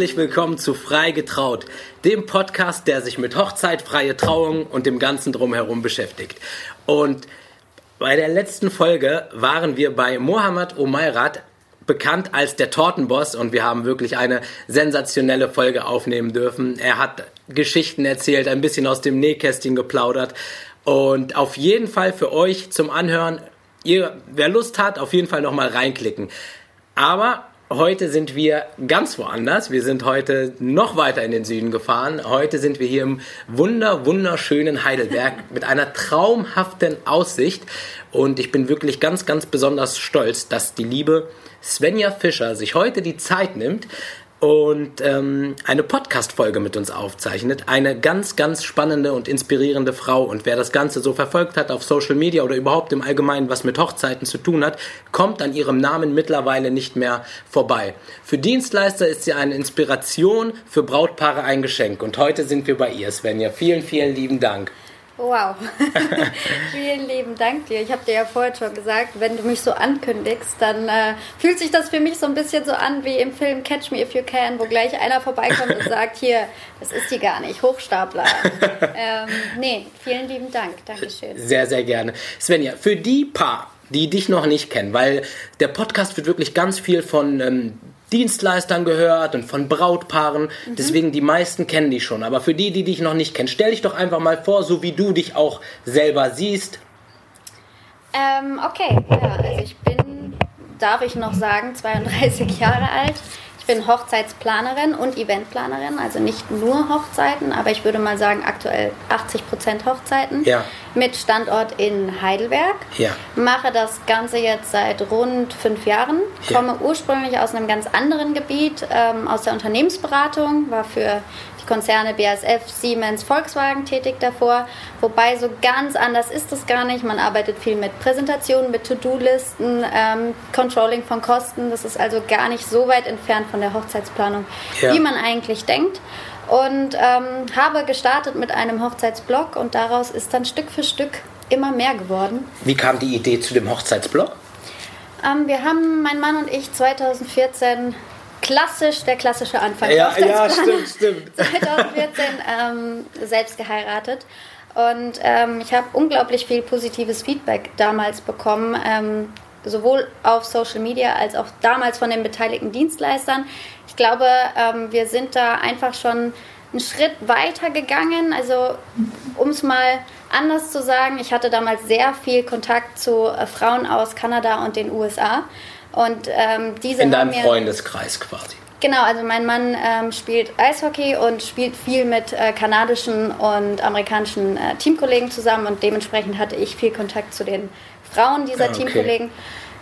Herzlich willkommen zu Frei getraut, dem Podcast, der sich mit Hochzeit, freie Trauung und dem ganzen drumherum beschäftigt. Und bei der letzten Folge waren wir bei Mohammad Omairat, bekannt als der Tortenboss und wir haben wirklich eine sensationelle Folge aufnehmen dürfen. Er hat Geschichten erzählt, ein bisschen aus dem Nähkästchen geplaudert und auf jeden Fall für euch zum Anhören, ihr, wer Lust hat, auf jeden Fall nochmal reinklicken. Aber heute sind wir ganz woanders. Wir sind heute noch weiter in den Süden gefahren. Heute sind wir hier im wunder, wunderschönen Heidelberg mit einer traumhaften Aussicht. Und ich bin wirklich ganz, ganz besonders stolz, dass die liebe Svenja Fischer sich heute die Zeit nimmt, und ähm, eine Podcast-Folge mit uns aufzeichnet. Eine ganz, ganz spannende und inspirierende Frau. Und wer das Ganze so verfolgt hat auf Social Media oder überhaupt im Allgemeinen was mit Hochzeiten zu tun hat, kommt an ihrem Namen mittlerweile nicht mehr vorbei. Für Dienstleister ist sie eine Inspiration, für Brautpaare ein Geschenk. Und heute sind wir bei ihr, Svenja. Vielen, vielen lieben Dank. Wow. Vielen lieben Dank dir. Ich habe dir ja vorher schon gesagt, wenn du mich so ankündigst, dann äh, fühlt sich das für mich so ein bisschen so an wie im Film Catch Me If You Can, wo gleich einer vorbeikommt und sagt, hier, das ist die gar nicht, Hochstapler. ähm, nee, vielen lieben Dank. Dankeschön. Sehr, sehr gerne. Svenja, für die paar, die dich noch nicht kennen, weil der Podcast wird wirklich ganz viel von ähm, Dienstleistern gehört und von Brautpaaren. Mhm. Deswegen die meisten kennen dich schon. Aber für die, die dich noch nicht kennen, stell dich doch einfach mal vor, so wie du dich auch selber siehst. Ähm, okay, ja, also ich bin, darf ich noch sagen, 32 Jahre alt bin Hochzeitsplanerin und Eventplanerin, also nicht nur Hochzeiten, aber ich würde mal sagen aktuell 80 Prozent Hochzeiten ja. mit Standort in Heidelberg. Ja. Mache das Ganze jetzt seit rund fünf Jahren. Ja. Komme ursprünglich aus einem ganz anderen Gebiet, ähm, aus der Unternehmensberatung, war für Konzerne BASF, Siemens, Volkswagen tätig davor. Wobei so ganz anders ist es gar nicht. Man arbeitet viel mit Präsentationen, mit To-Do-Listen, ähm, Controlling von Kosten. Das ist also gar nicht so weit entfernt von der Hochzeitsplanung, ja. wie man eigentlich denkt. Und ähm, habe gestartet mit einem Hochzeitsblog und daraus ist dann Stück für Stück immer mehr geworden. Wie kam die Idee zu dem Hochzeitsblog? Ähm, wir haben, mein Mann und ich, 2014 klassisch, der klassische Anfang. Ja, ja stimmt, stimmt. 2014 ähm, selbst geheiratet. Und ähm, ich habe unglaublich viel positives Feedback damals bekommen, ähm, sowohl auf Social Media als auch damals von den beteiligten Dienstleistern. Ich glaube, ähm, wir sind da einfach schon einen Schritt weiter gegangen. Also, um es mal anders zu sagen, ich hatte damals sehr viel Kontakt zu äh, Frauen aus Kanada und den USA. Und ähm, diese In deinem Freundeskreis quasi. Genau, also mein Mann ähm, spielt Eishockey und spielt viel mit äh, kanadischen und amerikanischen äh, Teamkollegen zusammen und dementsprechend hatte ich viel Kontakt zu den Frauen dieser ah, okay. Teamkollegen.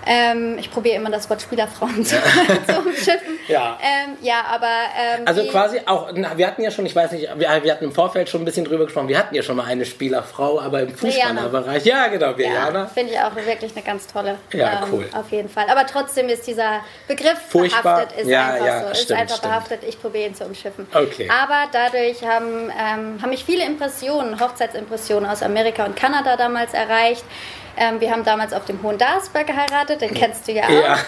Ähm, ich probiere immer das Wort Spielerfrauen zu, zu umschiffen. Ja. Ähm, ja, aber. Ähm, also quasi auch, wir hatten ja schon, ich weiß nicht, wir, wir, hatten im Vorfeld schon ein bisschen drüber gesprochen, wir hatten ja schon mal eine Spielerfrau, aber im Fußballerbereich. Ja, genau, Viana. Ja, Finde ich auch wirklich eine ganz tolle. Ja, ähm, cool. Auf jeden Fall. Aber trotzdem ist dieser Begriff Furchtbar. behaftet, ist ja, einfach ja, so. Stimmt, ist einfach stimmt. behaftet, ich probiere ihn zu umschiffen. Okay. Aber dadurch haben, ähm, haben mich viele Impressionen, Hochzeitsimpressionen aus Amerika und Kanada damals erreicht. Ähm, wir haben damals auf dem Hohen Darsberg geheiratet, den kennst du ja auch. Ja.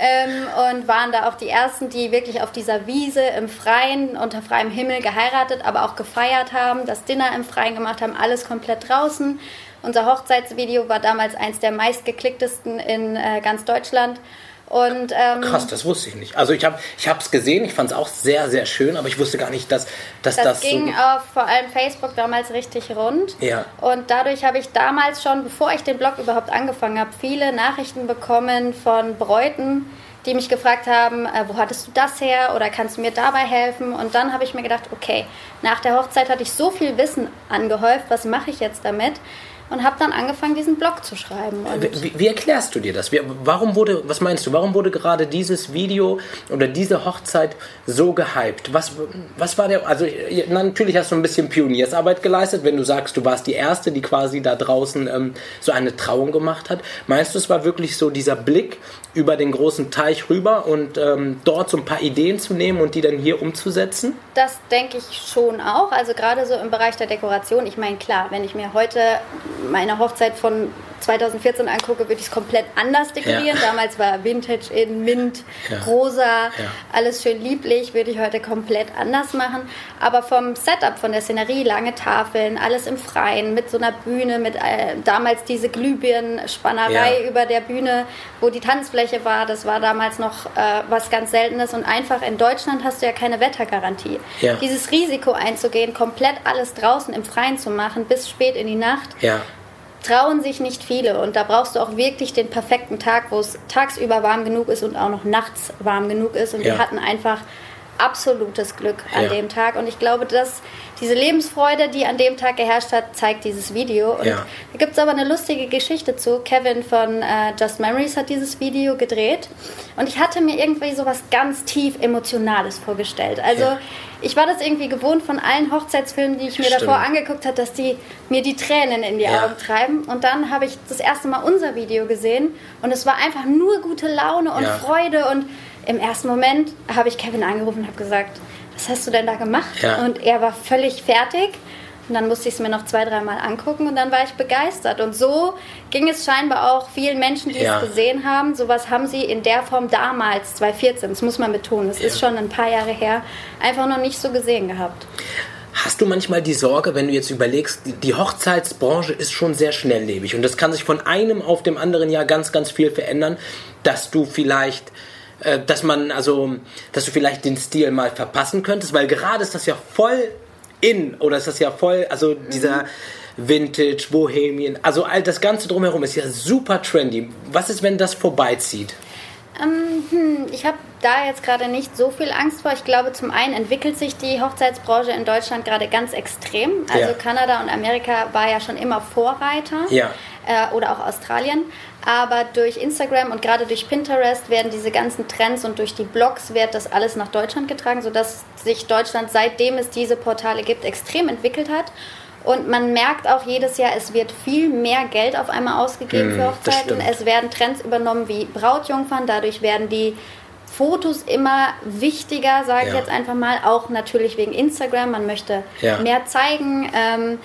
Ähm, und waren da auch die Ersten, die wirklich auf dieser Wiese im Freien, unter freiem Himmel geheiratet, aber auch gefeiert haben, das Dinner im Freien gemacht haben, alles komplett draußen. Unser Hochzeitsvideo war damals eins der meistgeklicktesten in äh, ganz Deutschland. Und, ähm, Krass, das wusste ich nicht. Also ich habe es gesehen, ich fand es auch sehr, sehr schön, aber ich wusste gar nicht, dass, dass das, das ging so auf vor allem Facebook damals richtig rund. Ja. Und dadurch habe ich damals schon, bevor ich den Blog überhaupt angefangen habe, viele Nachrichten bekommen von Bräuten, die mich gefragt haben, äh, wo hattest du das her oder kannst du mir dabei helfen? Und dann habe ich mir gedacht, okay, nach der Hochzeit hatte ich so viel Wissen angehäuft, was mache ich jetzt damit? Und habe dann angefangen, diesen Blog zu schreiben. Wie, wie, erklärst du dir das? Wie, warum wurde, was meinst du, warum wurde gerade dieses Video oder diese Hochzeit so gehypt? Was, was war der, also natürlich hast du ein bisschen Pioniersarbeit geleistet, wenn du sagst, du warst die Erste, die quasi da draußen ähm, so eine Trauung gemacht hat. Meinst du, es war wirklich so dieser Blick über den großen Teich rüber und ähm, dort so ein paar Ideen zu nehmen und die dann hier umzusetzen? Das denke ich schon auch. Also gerade so im Bereich der Dekoration. Ich meine, klar, wenn ich mir heute meine Hochzeit von 2014 angucke, würde ich es komplett anders dekorieren. Ja. Damals war Vintage in Mint, Ja. rosa, Ja. alles schön lieblich, würde ich heute komplett anders machen. Aber vom Setup, von der Szenerie, lange Tafeln, alles im Freien, mit so einer Bühne, mit äh, damals diese Glühbirnenspannerei über der Bühne, wo die Tanzfläche war, das war damals noch äh, was ganz Seltenes. Und einfach in Deutschland hast du ja keine Wettergarantie. Dieses Risiko einzugehen, komplett alles draußen im Freien zu machen, bis spät in die Nacht. Trauen sich nicht viele. Und da brauchst du auch wirklich den perfekten Tag, wo es tagsüber warm genug ist und auch noch nachts warm genug ist. Und Ja. wir hatten einfach absolutes Glück an Ja. dem Tag. Und ich glaube, dass diese Lebensfreude, die an dem Tag geherrscht hat, zeigt dieses Video. Und Ja. da gibt es aber eine lustige Geschichte zu. Kevin von äh, Just Memories hat dieses Video gedreht. Und ich hatte mir irgendwie so was ganz tief Emotionales vorgestellt. Also Ja. ich war das irgendwie gewohnt von allen Hochzeitsfilmen, die ich mir Stimmt. davor angeguckt habe, dass die mir die Tränen in die. Augen treiben. Und dann habe ich das erste Mal unser Video gesehen und es war einfach nur gute Laune und. Freude. Und im ersten Moment habe ich Kevin angerufen und habe gesagt, was hast du denn da gemacht? Ja. Und er war völlig fertig. Und dann musste ich es mir noch zwei, dreimal angucken und dann war ich begeistert. Und so ging es scheinbar auch vielen Menschen, die Ja. es gesehen haben. Sowas haben sie in der Form damals, 2014, das muss man betonen, es ist schon ein paar Jahre her, einfach noch nicht so gesehen gehabt. Hast du manchmal die Sorge, wenn du jetzt überlegst, die- die Hochzeitsbranche ist schon sehr schnelllebig und das kann sich von einem auf dem anderen Jahr ganz, ganz viel verändern, dass du vielleicht, äh, dass man, also, dass du vielleicht den Stil mal verpassen könntest, weil gerade ist das ja voll in oder ist das ja voll, also dieser Vintage, Bohemian, also all das Ganze drumherum ist ja super trendy. Was ist, wenn das vorbeizieht? Ähm, hm, ich habe da jetzt gerade nicht so viel Angst vor. Ich glaube, zum einen entwickelt sich die Hochzeitsbranche in Deutschland gerade ganz extrem. Also Ja. Kanada und Amerika war ja schon immer Vorreiter. Ja. Äh, oder auch Australien. Aber durch Instagram und gerade durch Pinterest werden diese ganzen Trends und durch die Blogs wird das alles nach Deutschland getragen, sodass sich Deutschland, seitdem es diese Portale gibt, extrem entwickelt hat. Und man merkt auch jedes Jahr, es wird viel mehr Geld auf einmal ausgegeben für Mm, das Hochzeiten. Es werden Trends übernommen wie Brautjungfern, dadurch werden die Fotos immer wichtiger, sage ich Ja. jetzt einfach mal, auch natürlich wegen Instagram. Man möchte Ja. mehr zeigen. Ähm,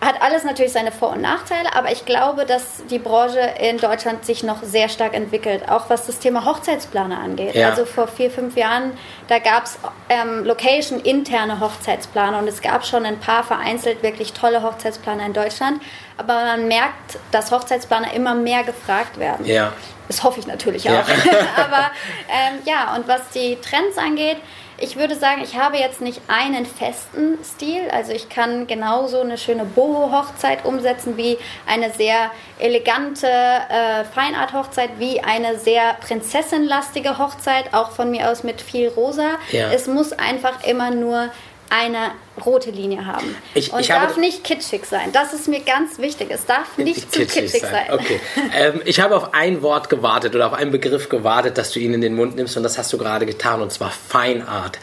hat alles natürlich seine Vor- und Nachteile, aber ich glaube, dass die Branche in Deutschland sich noch sehr stark entwickelt, auch was das Thema Hochzeitsplaner angeht. Ja. Also vor vier, fünf Jahren, da gab es ähm, Location-interne Hochzeitsplaner und es gab schon ein paar vereinzelt wirklich tolle Hochzeitsplaner in Deutschland, aber man merkt, dass Hochzeitsplaner immer mehr gefragt werden. Ja. Das hoffe ich natürlich Ja. auch. Aber ähm, ja, und was die Trends angeht, ich würde sagen, ich habe jetzt nicht einen festen Stil. Also ich kann genauso eine schöne Boho-Hochzeit umsetzen wie eine sehr elegante äh, Feinart-Hochzeit, wie eine sehr prinzessinlastige Hochzeit, auch von mir aus mit viel Rosa. Ja. Es muss einfach immer nur eine rote Linie haben. Ich- und ich darf nicht kitschig sein. Das ist mir ganz wichtig. Es darf nicht zu kitschig sein. Okay. ähm, ich habe auf ein Wort gewartet oder auf einen Begriff gewartet, dass du ihn in den Mund nimmst und das hast du gerade getan und zwar Feinart.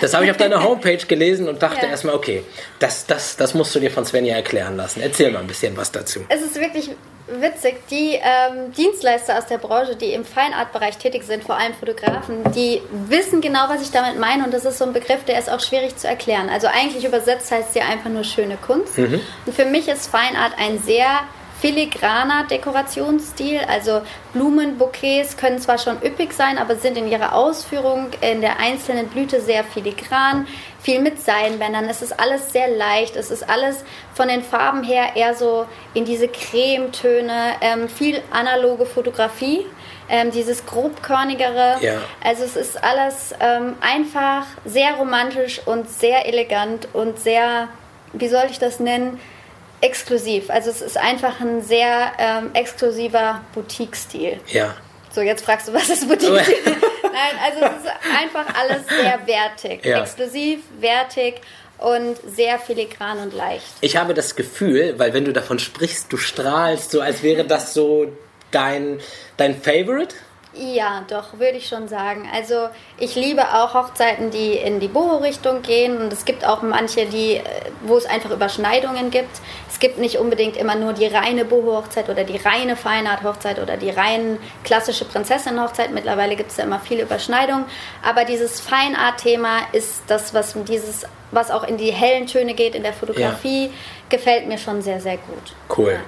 Das habe ich auf deiner Homepage gelesen und dachte Ah. Ja. erstmal, okay, das, das, das musst du dir von Svenja erklären lassen. Erzähl mal ein bisschen was dazu. Es ist wirklich witzig. Die ähm, Dienstleister aus der Branche, die im Feinartbereich tätig sind, vor allem Fotografen, die wissen genau, was ich damit meine. Und das ist so ein Begriff, der ist auch schwierig zu erklären. Also eigentlich übersetzt heißt sie einfach nur schöne Kunst. Und für mich ist Feinart ein sehr filigraner Dekorationsstil. Also Blumenbouquets können zwar schon üppig sein, aber sind in ihrer Ausführung in der einzelnen Blüte sehr filigran, viel mit Seidenbändern. Es ist alles sehr leicht. Es ist alles von den Farben her eher so in diese Cremetöne, ähm, viel analoge Fotografie. Ähm, dieses grobkörnigere. Ja. Also es ist alles ähm, einfach sehr romantisch und sehr elegant und sehr, wie soll ich das nennen, exklusiv. Also es ist einfach ein sehr ähm, exklusiver Boutique-Stil. Ja. So, jetzt fragst du, was ist Boutique-Stil? Nein, also es ist einfach alles sehr wertig. Ja. Exklusiv, wertig und sehr filigran und leicht. Ich habe das Gefühl, weil wenn du davon sprichst, du strahlst so, als wäre das so dein, dein Favorite. Ja, doch, würde ich schon sagen. Also ich liebe auch Hochzeiten, die in die Boho-Richtung gehen und es gibt auch manche, die, äh, wo es einfach Überschneidungen gibt. Es gibt nicht unbedingt immer nur die reine Boho-Hochzeit oder die reine Feinart-Hochzeit oder die rein klassische Prinzessin-Hochzeit. Mittlerweile gibt es ja immer viele Überschneidungen. Aber dieses Feinart-Thema ist das, was dieses, was auch in die hellen Töne geht in der Fotografie, gefällt mir schon sehr, sehr gut. Cool.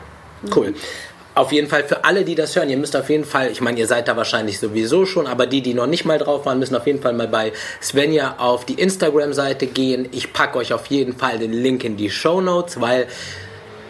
Cool. Auf jeden Fall für alle, die das hören, ihr müsst auf jeden Fall, ich meine, ihr seid da wahrscheinlich sowieso schon, aber die, die noch nicht mal drauf waren, müssen auf jeden Fall mal bei Svenja auf die Instagram-Seite gehen. Ich packe euch auf jeden Fall den Link in die Show Notes, weil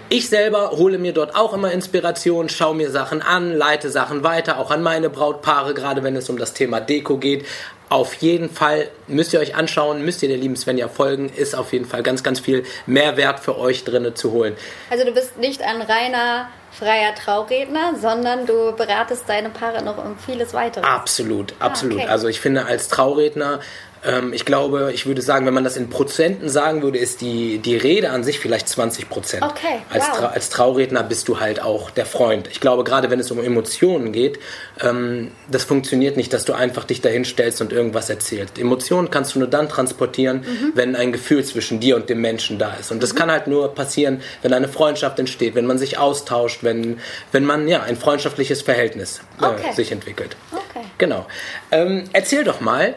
ich selber hole mir dort auch immer Inspiration, schaue mir Sachen an, leite Sachen weiter, auch an meine Brautpaare, gerade wenn es um das Thema Deko geht. Auf jeden Fall müsst ihr euch anschauen, müsst ihr der lieben Svenja folgen, ist auf jeden Fall ganz, ganz viel Mehrwert für euch drinne zu holen. Also du bist nicht ein reiner freier Trauredner, sondern du beratest deine Paare noch um vieles weiteres. Absolut, absolut. Ah, okay. Also ich finde als Trauredner ähm, ich glaube, ich würde sagen, wenn man das in Prozenten sagen würde, ist die, die Rede an sich vielleicht 20 Prozent. Okay. Als, wow. Tra als Trauredner bist du halt auch der Freund. Ich glaube, gerade wenn es um Emotionen geht, ähm, das funktioniert nicht, dass du einfach dich dahin stellst und irgendwas erzählst. Emotionen kannst du nur dann transportieren, mhm. wenn ein Gefühl zwischen dir und dem Menschen da ist. Und das mhm. kann halt nur passieren, wenn eine Freundschaft entsteht, wenn man sich austauscht, wenn, wenn man ja ein freundschaftliches Verhältnis äh, okay. sich entwickelt. Okay. Genau. Ähm, erzähl doch mal,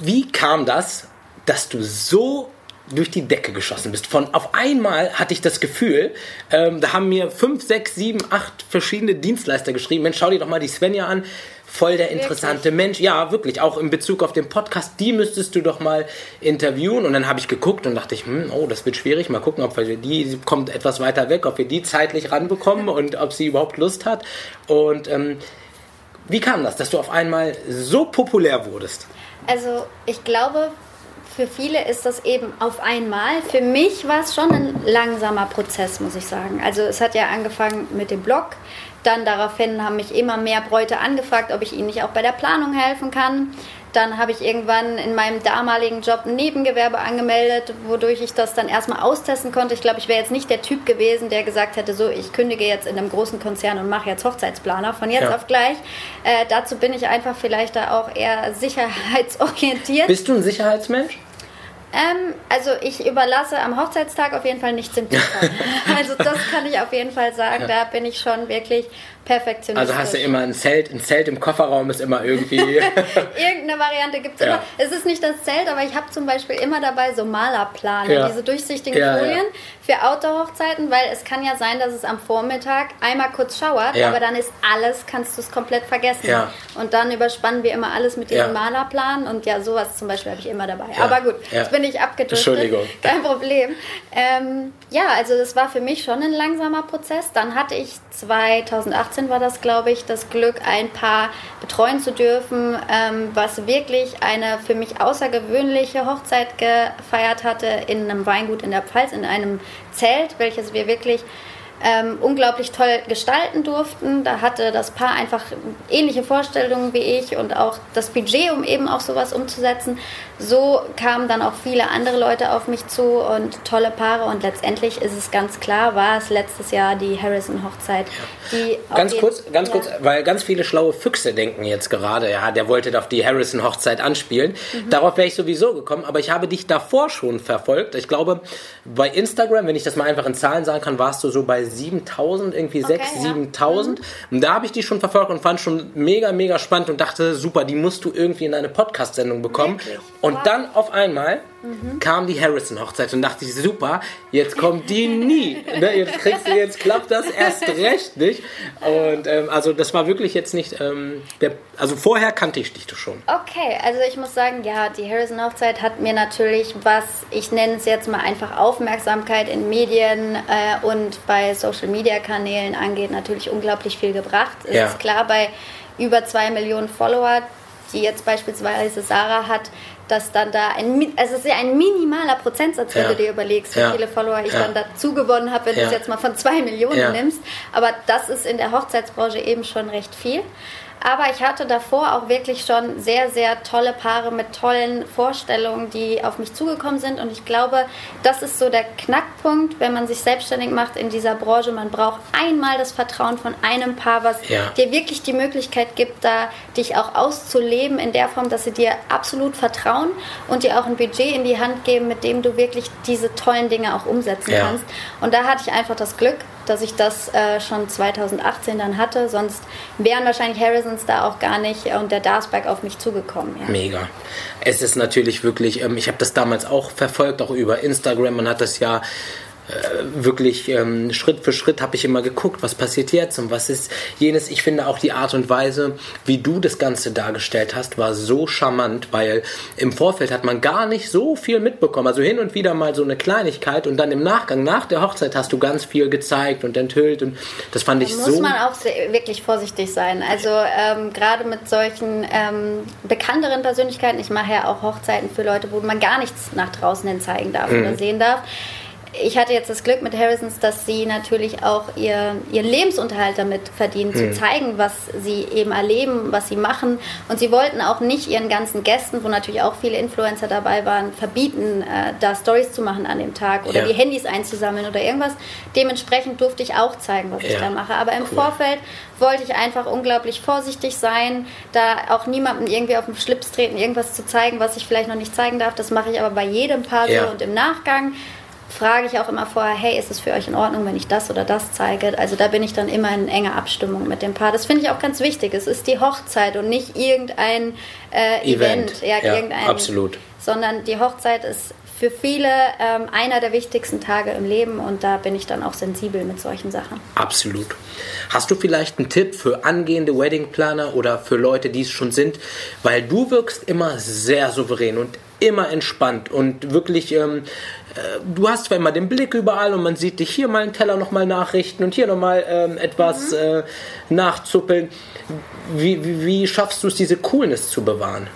wie kam das, dass du so durch die Decke geschossen bist. Von auf einmal hatte ich das Gefühl, ähm, da haben mir fünf, sechs, sieben, acht verschiedene Dienstleister geschrieben. Mensch, schau dir doch mal die Svenja an. Voll der interessante wirklich? Mensch. Ja, wirklich. Auch in Bezug auf den Podcast, die müsstest du doch mal interviewen. Und dann habe ich geguckt und dachte ich, hm, oh, das wird schwierig. Mal gucken, ob wir die, sie kommt etwas weiter weg, ob wir die zeitlich ranbekommen und ob sie überhaupt Lust hat. Und ähm, wie kam das, dass du auf einmal so populär wurdest? Also ich glaube, für viele ist das eben auf einmal. Für mich war es schon ein langsamer Prozess, muss ich sagen. Also es hat ja angefangen mit dem Blog. Dann daraufhin haben mich immer mehr Bräute angefragt, ob ich ihnen nicht auch bei der Planung helfen kann. Dann habe ich irgendwann in meinem damaligen Job ein Nebengewerbe angemeldet, wodurch ich das dann erstmal austesten konnte. Ich glaube, ich wäre jetzt nicht der Typ gewesen, der gesagt hätte, so, ich kündige jetzt in einem großen Konzern und mache jetzt Hochzeitsplaner von jetzt ja. auf gleich. Äh, dazu bin ich einfach vielleicht da auch eher sicherheitsorientiert. Bist du ein Sicherheitsmensch? Ähm, also ich überlasse am Hochzeitstag auf jeden Fall nichts dem Zufall. also das kann ich auf jeden Fall sagen. Ja. Da bin ich schon wirklich perfektionistisch. Also hast du immer ein Zelt, ein Zelt im Kofferraum ist immer irgendwie. Irgendeine Variante gibt es ja. immer. Es ist nicht das Zelt, aber ich habe zum Beispiel immer dabei so Malerplane, ja. diese durchsichtigen ja, Folien für Outdoor-Hochzeiten, weil es kann ja sein, dass es am Vormittag einmal kurz schauert, aber dann ist alles, kannst du es komplett vergessen. Und dann überspannen wir immer alles mit diesen Malerplanen und ja, sowas zum Beispiel habe ich immer dabei. Aber gut, jetzt bin ich abgedriftet. Entschuldigung. Kein Problem. Ähm, ja, also das war für mich schon ein langsamer Prozess. Dann hatte ich 2008 2018 war das, glaube ich, das Glück, ein Paar betreuen zu dürfen, ähm, was wirklich eine für mich außergewöhnliche Hochzeit gefeiert hatte in einem Weingut in der Pfalz, in einem Zelt, welches wir wirklich ähm, unglaublich toll gestalten durften. Da hatte das Paar einfach ähnliche Vorstellungen wie ich und auch das Budget, um eben auch sowas umzusetzen. So kamen dann auch viele andere Leute auf mich zu und tolle Paare und letztendlich ist es ganz klar, war es letztes Jahr die Harrison-Hochzeit. Die ganz kurz, ganz ja. kurz, weil ganz viele schlaue Füchse denken jetzt gerade, ja, der wollte auf die Harrison-Hochzeit anspielen. Mhm. Darauf wäre ich sowieso gekommen, aber ich habe dich davor schon verfolgt. Ich glaube, bei Instagram, wenn ich das mal einfach in Zahlen sagen kann, warst du so bei 7000, irgendwie okay, 6, ja. 7000. Mhm. Und da habe ich die schon verfolgt und fand schon mega, mega spannend und dachte, super, die musst du irgendwie in eine Podcast-Sendung bekommen. Wirklich? Und wow. dann auf einmal mhm. kam die Harrison-Hochzeit und dachte ich, super, jetzt kommt die nie. ne, jetzt kriegst du, jetzt klappt das erst recht nicht. Und ähm, also das war wirklich jetzt nicht, ähm, der, also vorher kannte ich dich schon. Okay, also ich muss sagen, ja, die Harrison-Hochzeit hat mir natürlich was, ich nenne es jetzt mal einfach Aufmerksamkeit in Medien äh, und bei Social-Media-Kanälen angeht, natürlich unglaublich viel gebracht. Es ja. ist klar, bei über zwei Millionen Follower, die jetzt beispielsweise Sarah hat, dass dann da ein, also es ist ja ein minimaler Prozentsatz, wenn ja. du dir überlegst, wie ja. viele Follower ich dann dazu gewonnen habe, wenn du es jetzt mal von zwei Millionen nimmst. Aber das ist in der Hochzeitsbranche eben schon recht viel. Aber ich hatte davor auch wirklich schon sehr, sehr tolle Paare mit tollen Vorstellungen, die auf mich zugekommen sind. Und ich glaube, das ist so der Knackpunkt, wenn man sich selbstständig macht in dieser Branche. Man braucht einmal das Vertrauen von einem Paar, was ja. dir wirklich die Möglichkeit gibt, da dich auch auszuleben in der Form, dass sie dir absolut vertrauen und dir auch ein Budget in die Hand geben, mit dem du wirklich diese tollen Dinge auch umsetzen ja. kannst. Und da hatte ich einfach das Glück, dass ich das äh, schon 2018 dann hatte. Sonst wären wahrscheinlich Harrisons da auch gar nicht und der Darsberg auf mich zugekommen. Ja. Mega. Es ist natürlich wirklich, ähm, ich habe das damals auch verfolgt, auch über Instagram. Man hat das ja äh, wirklich ähm, Schritt für Schritt habe ich immer geguckt, was passiert jetzt und was ist jenes. Ich finde auch die Art und Weise, wie du das Ganze dargestellt hast, war so charmant, weil im Vorfeld hat man gar nicht so viel mitbekommen. Also hin und wieder mal so eine Kleinigkeit und dann im Nachgang, nach der Hochzeit hast du ganz viel gezeigt und enthüllt und das fand da ich muss so. Muss man auch wirklich vorsichtig sein. Also ähm, gerade mit solchen ähm, bekannteren Persönlichkeiten, ich mache ja auch Hochzeiten für Leute, wo man gar nichts nach draußen hin zeigen darf mhm. oder sehen darf ich hatte jetzt das Glück mit Harrisons, dass sie natürlich auch ihr, ihren Lebensunterhalt damit verdienen, mhm. zu zeigen, was sie eben erleben, was sie machen. Und sie wollten auch nicht ihren ganzen Gästen, wo natürlich auch viele Influencer dabei waren, verbieten, äh, da Stories zu machen an dem Tag oder ja. die Handys einzusammeln oder irgendwas. Dementsprechend durfte ich auch zeigen, was ja. ich da mache. Aber im cool. Vorfeld wollte ich einfach unglaublich vorsichtig sein, da auch niemandem irgendwie auf den Schlips treten, irgendwas zu zeigen, was ich vielleicht noch nicht zeigen darf. Das mache ich aber bei jedem Paar so und im Nachgang frage ich auch immer vorher, hey, ist es für euch in Ordnung, wenn ich das oder das zeige? Also da bin ich dann immer in enger Abstimmung mit dem Paar. Das finde ich auch ganz wichtig. Es ist die Hochzeit und nicht irgendein äh, Event. Event. Ja, ja irgendein, absolut. Sondern die Hochzeit ist für viele ähm, einer der wichtigsten Tage im Leben und da bin ich dann auch sensibel mit solchen Sachen. Absolut. Hast du vielleicht einen Tipp für angehende Weddingplaner oder für Leute, die es schon sind? Weil du wirkst immer sehr souverän und immer entspannt und wirklich, ähm, äh, du hast zwar immer den Blick überall und man sieht dich hier mal einen Teller nochmal nachrichten und hier nochmal ähm, etwas mhm. äh, nachzuppeln. Wie, wie, wie schaffst du es, diese Coolness zu bewahren?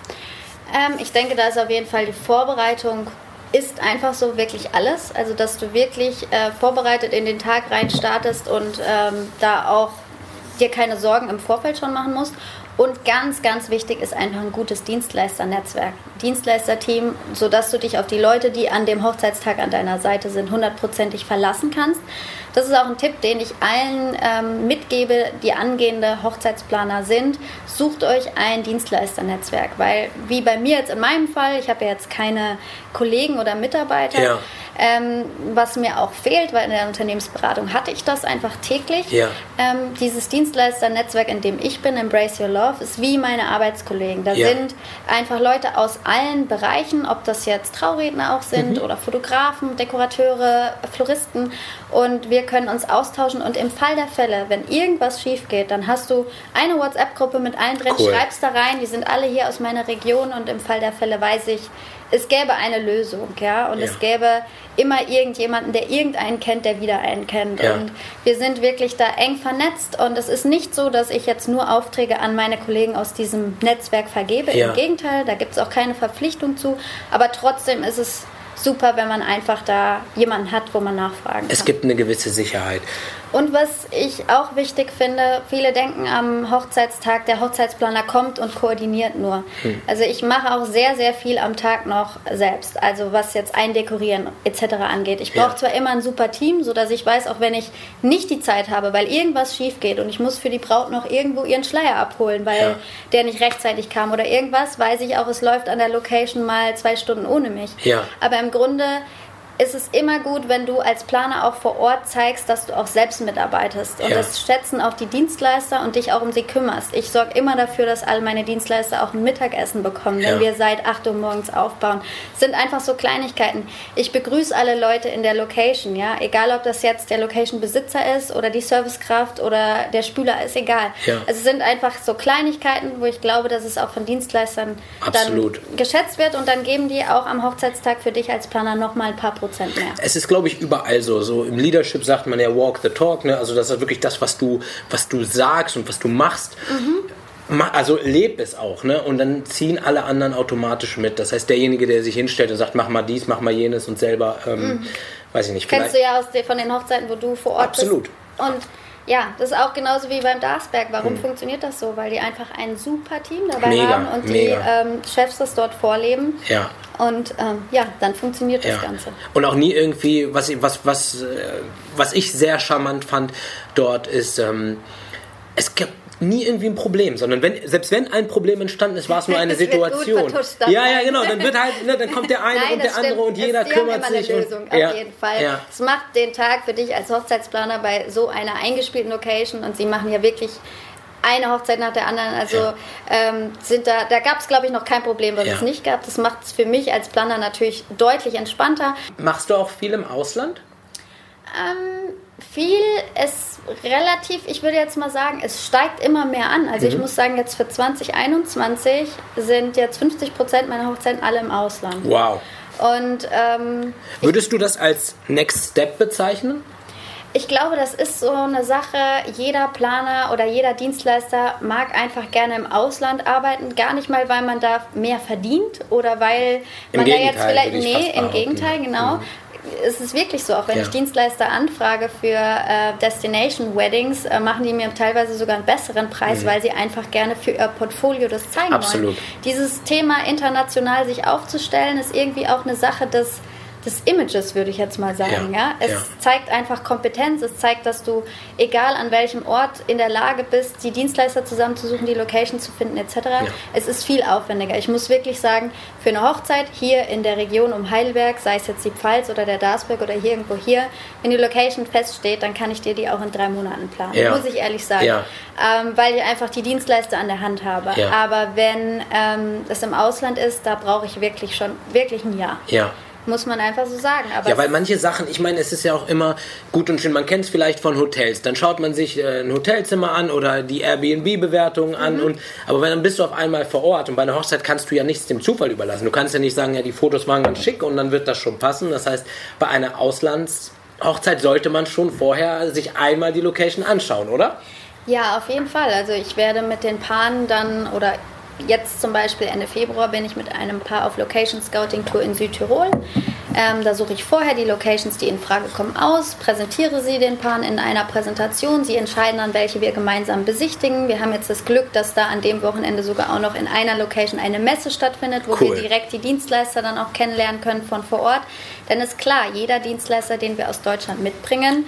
Ähm, ich denke, da ist auf jeden Fall die Vorbereitung ist einfach so wirklich alles. Also, dass du wirklich äh, vorbereitet in den Tag rein startest und ähm, da auch dir keine Sorgen im Vorfeld schon machen musst. Und ganz, ganz wichtig ist einfach ein gutes Dienstleisternetzwerk, Dienstleisterteam, sodass du dich auf die Leute, die an dem Hochzeitstag an deiner Seite sind, hundertprozentig verlassen kannst. Das ist auch ein Tipp, den ich allen ähm, mitgebe, die angehende Hochzeitsplaner sind. Sucht euch ein Dienstleisternetzwerk, weil wie bei mir jetzt in meinem Fall, ich habe ja jetzt keine Kollegen oder Mitarbeiter. Ja ähm, was mir auch fehlt, weil in der Unternehmensberatung hatte ich das einfach täglich. Ja. Ähm, dieses Dienstleisternetzwerk, in dem ich bin, Embrace Your Love, ist wie meine Arbeitskollegen. Da ja. sind einfach Leute aus allen Bereichen, ob das jetzt Trauredner auch sind mhm. oder Fotografen, Dekorateure, Floristen. Und wir können uns austauschen. Und im Fall der Fälle, wenn irgendwas schief geht, dann hast du eine WhatsApp-Gruppe mit allen drin, cool. schreibst da rein, die sind alle hier aus meiner Region und im Fall der Fälle weiß ich, es gäbe eine Lösung, ja, und ja. es gäbe immer irgendjemanden, der irgendeinen kennt, der wieder einen kennt. Ja. Und wir sind wirklich da eng vernetzt und es ist nicht so, dass ich jetzt nur Aufträge an meine Kollegen aus diesem Netzwerk vergebe. Ja. Im Gegenteil, da gibt es auch keine Verpflichtung zu, aber trotzdem ist es super, wenn man einfach da jemanden hat, wo man nachfragen kann. Es gibt eine gewisse Sicherheit. Und was ich auch wichtig finde, viele denken am Hochzeitstag, der Hochzeitsplaner kommt und koordiniert nur. Hm. Also ich mache auch sehr, sehr viel am Tag noch selbst. Also was jetzt Eindekorieren etc. angeht. Ich brauche ja. zwar immer ein super Team, sodass ich weiß, auch wenn ich nicht die Zeit habe, weil irgendwas schief geht und ich muss für die Braut noch irgendwo ihren Schleier abholen, weil ja. der nicht rechtzeitig kam oder irgendwas, weiß ich auch, es läuft an der Location mal zwei Stunden ohne mich. Ja. Aber im Grunde ist es immer gut, wenn du als Planer auch vor Ort zeigst, dass du auch selbst mitarbeitest. Und ja. das schätzen auch die Dienstleister und dich auch um sie kümmerst. Ich sorge immer dafür, dass all meine Dienstleister auch ein Mittagessen bekommen, wenn ja. wir seit 8 Uhr morgens aufbauen. Das sind einfach so Kleinigkeiten. Ich begrüße alle Leute in der Location, ja. Egal, ob das jetzt der Location-Besitzer ist oder die Servicekraft oder der Spüler, ist egal. Ja. Also es sind einfach so Kleinigkeiten, wo ich glaube, dass es auch von Dienstleistern Absolut. dann geschätzt wird und dann geben die auch am Hochzeitstag für dich als Planer nochmal ein paar Prozent Prozent mehr. Es ist, glaube ich, überall so. So im Leadership sagt man ja walk the talk, ne? Also das ist wirklich das, was du, was du sagst und was du machst. Mhm. Also leb es auch, ne? Und dann ziehen alle anderen automatisch mit. Das heißt, derjenige, der sich hinstellt und sagt, mach mal dies, mach mal jenes und selber, ähm, mhm. weiß ich nicht. Kennst du ja aus von den Hochzeiten, wo du vor Ort Absolut. bist. Absolut. Und ja, das ist auch genauso wie beim Darsberg. Warum hm. funktioniert das so? Weil die einfach ein super Team dabei mega, haben und die ähm, Chefs das dort vorleben. Ja. Und ähm, ja, dann funktioniert das ja. Ganze. Und auch nie irgendwie, was, was, was, äh, was ich sehr charmant fand dort, ist, ähm, es gibt nie irgendwie ein Problem, sondern wenn, selbst wenn ein Problem entstanden ist, war es nur eine Situation. ja, ja, genau. Dann wird halt, ne, dann kommt der eine Nein, und der andere und jeder es, kümmert immer sich. Eine Lösung, und, auf ja, jeden Fall. Ja. Es macht den Tag für dich als Hochzeitsplaner bei so einer eingespielten Location und sie machen ja wirklich eine Hochzeit nach der anderen. Also ja. ähm, sind da, da gab es glaube ich noch kein Problem, was ja. es nicht gab. Das macht es für mich als Planer natürlich deutlich entspannter. Machst du auch viel im Ausland? Ähm, viel ist relativ, ich würde jetzt mal sagen, es steigt immer mehr an. Also mhm. ich muss sagen, jetzt für 2021 sind jetzt 50 Prozent meiner Hochzeiten alle im Ausland. Wow. Und ähm, würdest du das als Next Step bezeichnen? Ich glaube, das ist so eine Sache, jeder Planer oder jeder Dienstleister mag einfach gerne im Ausland arbeiten. Gar nicht mal, weil man da mehr verdient oder weil Im man Gegenteil, da jetzt vielleicht. Nee, im. Gegenteil, genau. Mhm es ist wirklich so, auch wenn ja. ich Dienstleister anfrage für äh, Destination Weddings, äh, machen die mir teilweise sogar einen besseren Preis, mhm. weil sie einfach gerne für ihr Portfolio das zeigen Absolut. wollen. Dieses Thema international sich aufzustellen, ist irgendwie auch eine Sache des des Images, würde ich jetzt mal sagen. Ja. ja? Es ja. zeigt einfach Kompetenz, es zeigt, dass du, egal an welchem Ort, in der Lage bist, die Dienstleister zusammenzusuchen, die Location zu finden, etc. Ja. Es ist viel aufwendiger. Ich muss wirklich sagen, für eine Hochzeit hier in der Region um Heidelberg, sei es jetzt die Pfalz oder der Darsberg oder hier irgendwo hier, wenn die Location feststeht, dann kann ich dir die auch in drei Monaten planen. Muss ich ehrlich sagen. Ähm, weil ich einfach die Dienstleister an der Hand habe. Aber wenn ähm, es im Ausland ist, da brauche ich wirklich schon wirklich ein Jahr. Ja. Muss man einfach so sagen. Aber ja, weil manche Sachen, ich meine, es ist ja auch immer gut und schön, man kennt es vielleicht von Hotels. Dann schaut man sich äh, ein Hotelzimmer an oder die Airbnb-Bewertungen an. Mhm. Und, aber dann bist du auf einmal vor Ort und bei einer Hochzeit kannst du ja nichts dem Zufall überlassen. Du kannst ja nicht sagen, ja, die Fotos waren ganz schick und dann wird das schon passen. Das heißt, bei einer Auslandshochzeit sollte man schon vorher sich einmal die Location anschauen, oder? Ja, auf jeden Fall. Also ich werde mit den Paaren dann oder jetzt zum Beispiel Ende Februar bin ich mit einem Paar auf Location Scouting Tour in Südtirol. Ähm, da suche ich vorher die Locations, die in Frage kommen, aus, präsentiere sie den Paaren in einer Präsentation. Sie entscheiden dann, welche wir gemeinsam besichtigen. Wir haben jetzt das Glück, dass da an dem Wochenende sogar auch noch in einer Location eine Messe stattfindet, wo cool. wir direkt die Dienstleister dann auch kennenlernen können von vor Ort. Denn ist klar, jeder Dienstleister, den wir aus Deutschland mitbringen,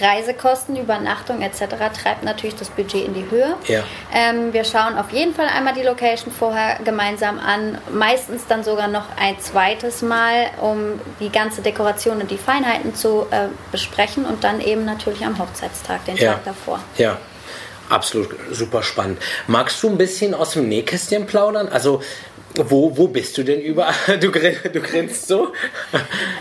Reisekosten, Übernachtung etc. treibt natürlich das Budget in die Höhe. Ja. Ähm, wir schauen auf jeden Fall einmal die Location vorher gemeinsam an, meistens dann sogar noch ein zweites Mal, um die ganze Dekoration und die Feinheiten zu äh, besprechen und dann eben natürlich am Hochzeitstag, den ja. Tag davor. Ja. Absolut super spannend. Magst du ein bisschen aus dem Nähkästchen plaudern? Also wo, wo bist du denn überall? Du, du grinst so?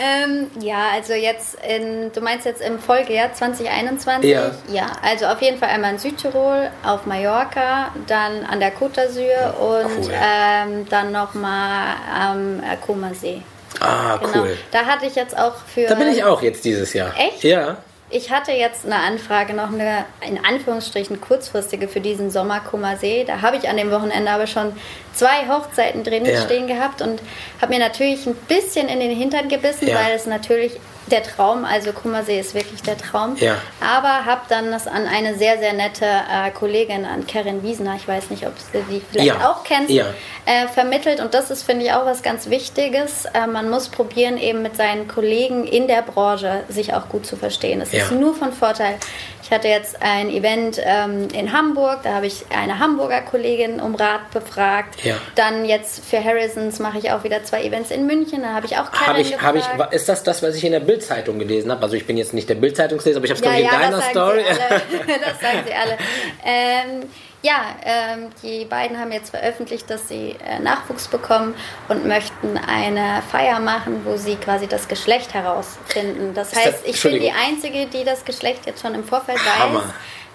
Ähm, ja, also jetzt, in, du meinst jetzt im Folgejahr 2021? Ja. Ja, also auf jeden Fall einmal in Südtirol, auf Mallorca, dann an der Côte d'Azur und cool. ähm, dann nochmal am Koma See. Ah, genau. cool. Da hatte ich jetzt auch für... Da bin ich auch jetzt dieses Jahr. Echt? Ja. Ich hatte jetzt eine Anfrage, noch eine in Anführungsstrichen kurzfristige für diesen Sommer See. Da habe ich an dem Wochenende aber schon zwei Hochzeiten drin ja. stehen gehabt und habe mir natürlich ein bisschen in den Hintern gebissen, ja. weil es natürlich der Traum, also Kummersee ist wirklich der Traum. Ja. Aber habe dann das an eine sehr, sehr nette äh, Kollegin, an Karin Wiesener, ich weiß nicht, ob du die vielleicht ja. auch kennst, ja. äh, vermittelt. Und das ist, finde ich, auch was ganz Wichtiges. Äh, man muss probieren, eben mit seinen Kollegen in der Branche sich auch gut zu verstehen. Es ist nur von Vorteil. Ich hatte jetzt ein Event ähm, in Hamburg, da habe ich eine Hamburger Kollegin um Rat befragt. Dann jetzt für Harrisons mache ich auch wieder zwei Events in München, da habe ich auch Karin hab ich, hab ich, Ist das das, was ich in der Bildzeitung gelesen habe? Also ich bin jetzt nicht der Bildzeitungsleser, aber ich habe es ja, ja, in deiner Story. das sagen sie alle. Ähm, ja, ähm, die beiden haben jetzt veröffentlicht, dass sie äh, Nachwuchs bekommen und möchten eine Feier machen, wo sie quasi das Geschlecht herausfinden. Das heißt, das, ich bin die Einzige, die das Geschlecht jetzt schon im Vorfeld Hammer. weiß,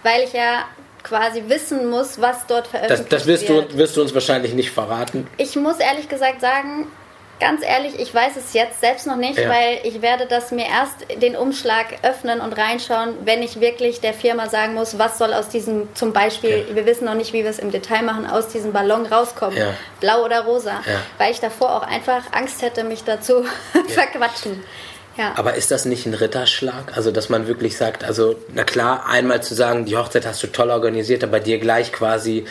weil ich ja quasi wissen muss, was dort veröffentlicht das, das wirst wird. Das wirst du uns wahrscheinlich nicht verraten. Ich muss ehrlich gesagt sagen, ganz ehrlich, ich weiß es jetzt selbst noch nicht, ja. weil ich werde das mir erst den Umschlag öffnen und reinschauen, wenn ich wirklich der Firma sagen muss, was soll aus diesem, zum Beispiel, ja. wir wissen noch nicht, wie wir es im Detail machen, aus diesem Ballon rauskommen, ja. blau oder rosa, weil ich davor auch einfach Angst hätte, mich dazu verquatschen. Ja. Aber ist das nicht ein Ritterschlag? Also, dass man wirklich sagt, also, na klar, einmal zu sagen, die Hochzeit hast du toll organisiert, aber dir gleich quasi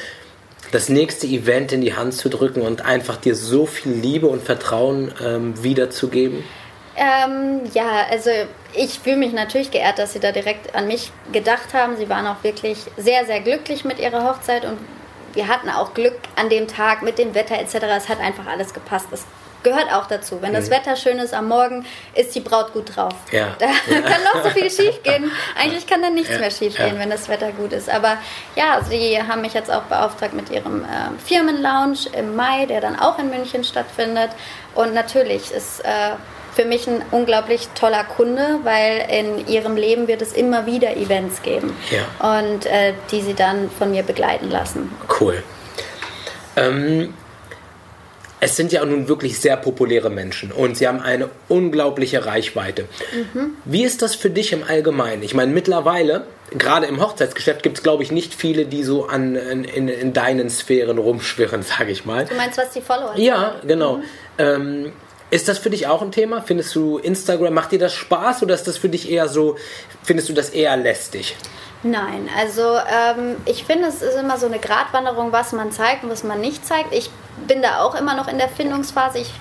das nächste Event in die Hand zu drücken und einfach dir so viel Liebe und Vertrauen ähm, wiederzugeben? Ähm, ja, also ich fühle mich natürlich geehrt, dass Sie da direkt an mich gedacht haben. Sie waren auch wirklich sehr, sehr glücklich mit Ihrer Hochzeit und wir hatten auch Glück an dem Tag mit dem Wetter etc. Es hat einfach alles gepasst. Es gehört auch dazu. Wenn das. Wetter schön ist am Morgen, ist die Braut gut drauf. Ja. Da ja. kann noch so viel schief gehen. Eigentlich kann dann nichts ja. mehr schief gehen, wenn das Wetter gut ist. Aber ja, sie haben mich jetzt auch beauftragt mit ihrem äh, Firmenlounge im Mai, der dann auch in München stattfindet. Und natürlich ist äh, für mich ein unglaublich toller Kunde, weil in ihrem Leben wird es immer wieder Events geben und äh, die sie dann von mir begleiten lassen. Cool. Ähm, es sind ja nun wirklich sehr populäre Menschen und sie haben eine unglaubliche Reichweite. Mhm. Wie ist das für dich im Allgemeinen? Ich meine, mittlerweile, gerade im Hochzeitsgeschäft, gibt es, glaube ich, nicht viele, die so an, in, in, deinen Sphären rumschwirren, sage ich mal. Du meinst, was die Follower? Ja, genau. Mhm. Ähm, ist das für dich auch ein Thema? Findest du Instagram, macht dir das Spaß oder ist das für dich eher so, findest du das eher lästig? Nein, also ähm, ich finde, es ist immer so eine Gratwanderung, was man zeigt und was man nicht zeigt. Ich bin da auch immer noch in der Findungsphase. Ich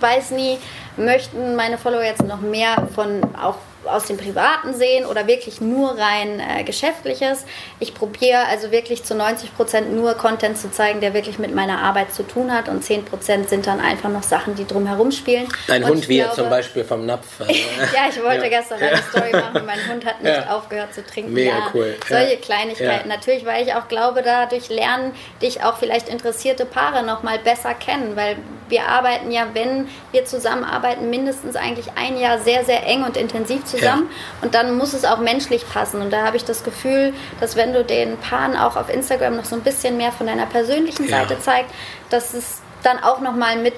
weiß nie, möchten meine Follower jetzt noch mehr von auch aus dem Privaten sehen oder wirklich nur rein äh, Geschäftliches. Ich probiere also wirklich zu 90 Prozent nur Content zu zeigen, der wirklich mit meiner Arbeit zu tun hat und 10 Prozent sind dann einfach noch Sachen, die drumherum spielen. Dein und Hund wie glaube, zum Beispiel vom Napf. Äh, ja, ich wollte ja. gestern eine Story machen. Mein Hund hat nicht ja. aufgehört zu trinken. Mega ja, cool. Solche Kleinigkeiten. Natürlich, weil ich auch glaube, dadurch lernen dich auch vielleicht interessierte Paare noch mal besser kennen, weil wir arbeiten ja, wenn wir zusammenarbeiten, mindestens eigentlich ein Jahr sehr, sehr eng und intensiv zusammen. Ja. Und dann muss es auch menschlich passen. Und da habe ich das Gefühl, dass wenn du den Paaren auch auf Instagram noch so ein bisschen mehr von deiner persönlichen ja. Seite zeigst, dass es dann auch nochmal mit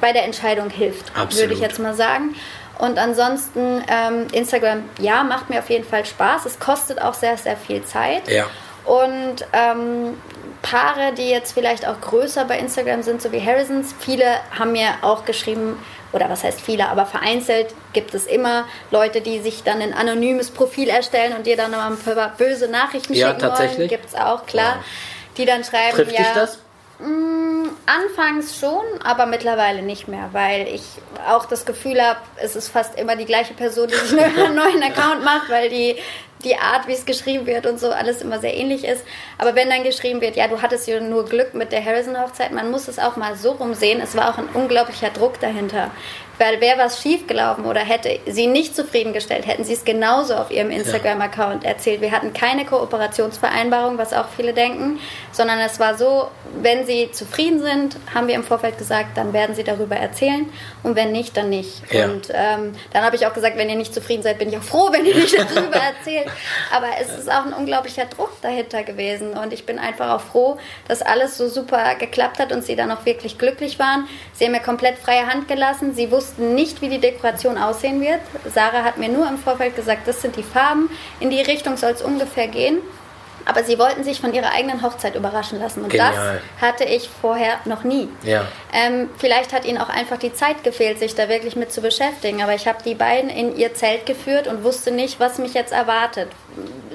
bei der Entscheidung hilft, Absolut. würde ich jetzt mal sagen. Und ansonsten, ähm, Instagram, ja, macht mir auf jeden Fall Spaß. Es kostet auch sehr, sehr viel Zeit. Ja. Und ähm, Paare, die jetzt vielleicht auch größer bei Instagram sind, so wie Harrisons, viele haben mir auch geschrieben, oder was heißt viele, aber vereinzelt gibt es immer Leute, die sich dann ein anonymes Profil erstellen und dir dann nochmal ein paar böse Nachrichten ja, schicken tatsächlich? wollen. Gibt es auch, klar. Wow. Die dann schreiben, Trifft ja. Dich das? Mh, mm, anfangs schon, aber mittlerweile nicht mehr, weil ich auch das Gefühl habe, es ist fast immer die gleiche Person, die sich einen neuen Account macht, weil die die Art, wie es geschrieben wird und so alles immer sehr ähnlich ist. Aber wenn dann geschrieben wird, ja, du hattest ja nur Glück mit der Harrison-Hochzeit, man muss es auch mal so rumsehen. Es war auch ein unglaublicher Druck dahinter. Weil wäre was schiefgelaufen oder hätte sie nicht zufriedengestellt, hätten sie es genauso auf ihrem Instagram-Account erzählt. Wir hatten keine Kooperationsvereinbarung, was auch viele denken, sondern es war so, wenn sie zufrieden sind, haben wir im Vorfeld gesagt, dann werden sie darüber erzählen und wenn nicht, dann nicht. Ja. Und ähm, dann habe ich auch gesagt, wenn ihr nicht zufrieden seid, bin ich auch froh, wenn ihr nicht darüber erzählt. Aber es ist auch ein unglaublicher Druck dahinter gewesen und ich bin einfach auch froh, dass alles so super geklappt hat und sie dann auch wirklich glücklich waren. Sie haben mir komplett freie Hand gelassen. Sie wussten, wussten nicht, wie die Dekoration aussehen wird. Sarah hat mir nur im Vorfeld gesagt, das sind die Farben, in die Richtung soll es ungefähr gehen. Aber sie wollten sich von ihrer eigenen Hochzeit überraschen lassen. Und Genial. das hatte ich vorher noch nie. Ja. Ähm, vielleicht hat ihnen auch einfach die Zeit gefehlt, sich da wirklich mit zu beschäftigen. Aber ich habe die beiden in ihr Zelt geführt und wusste nicht, was mich jetzt erwartet.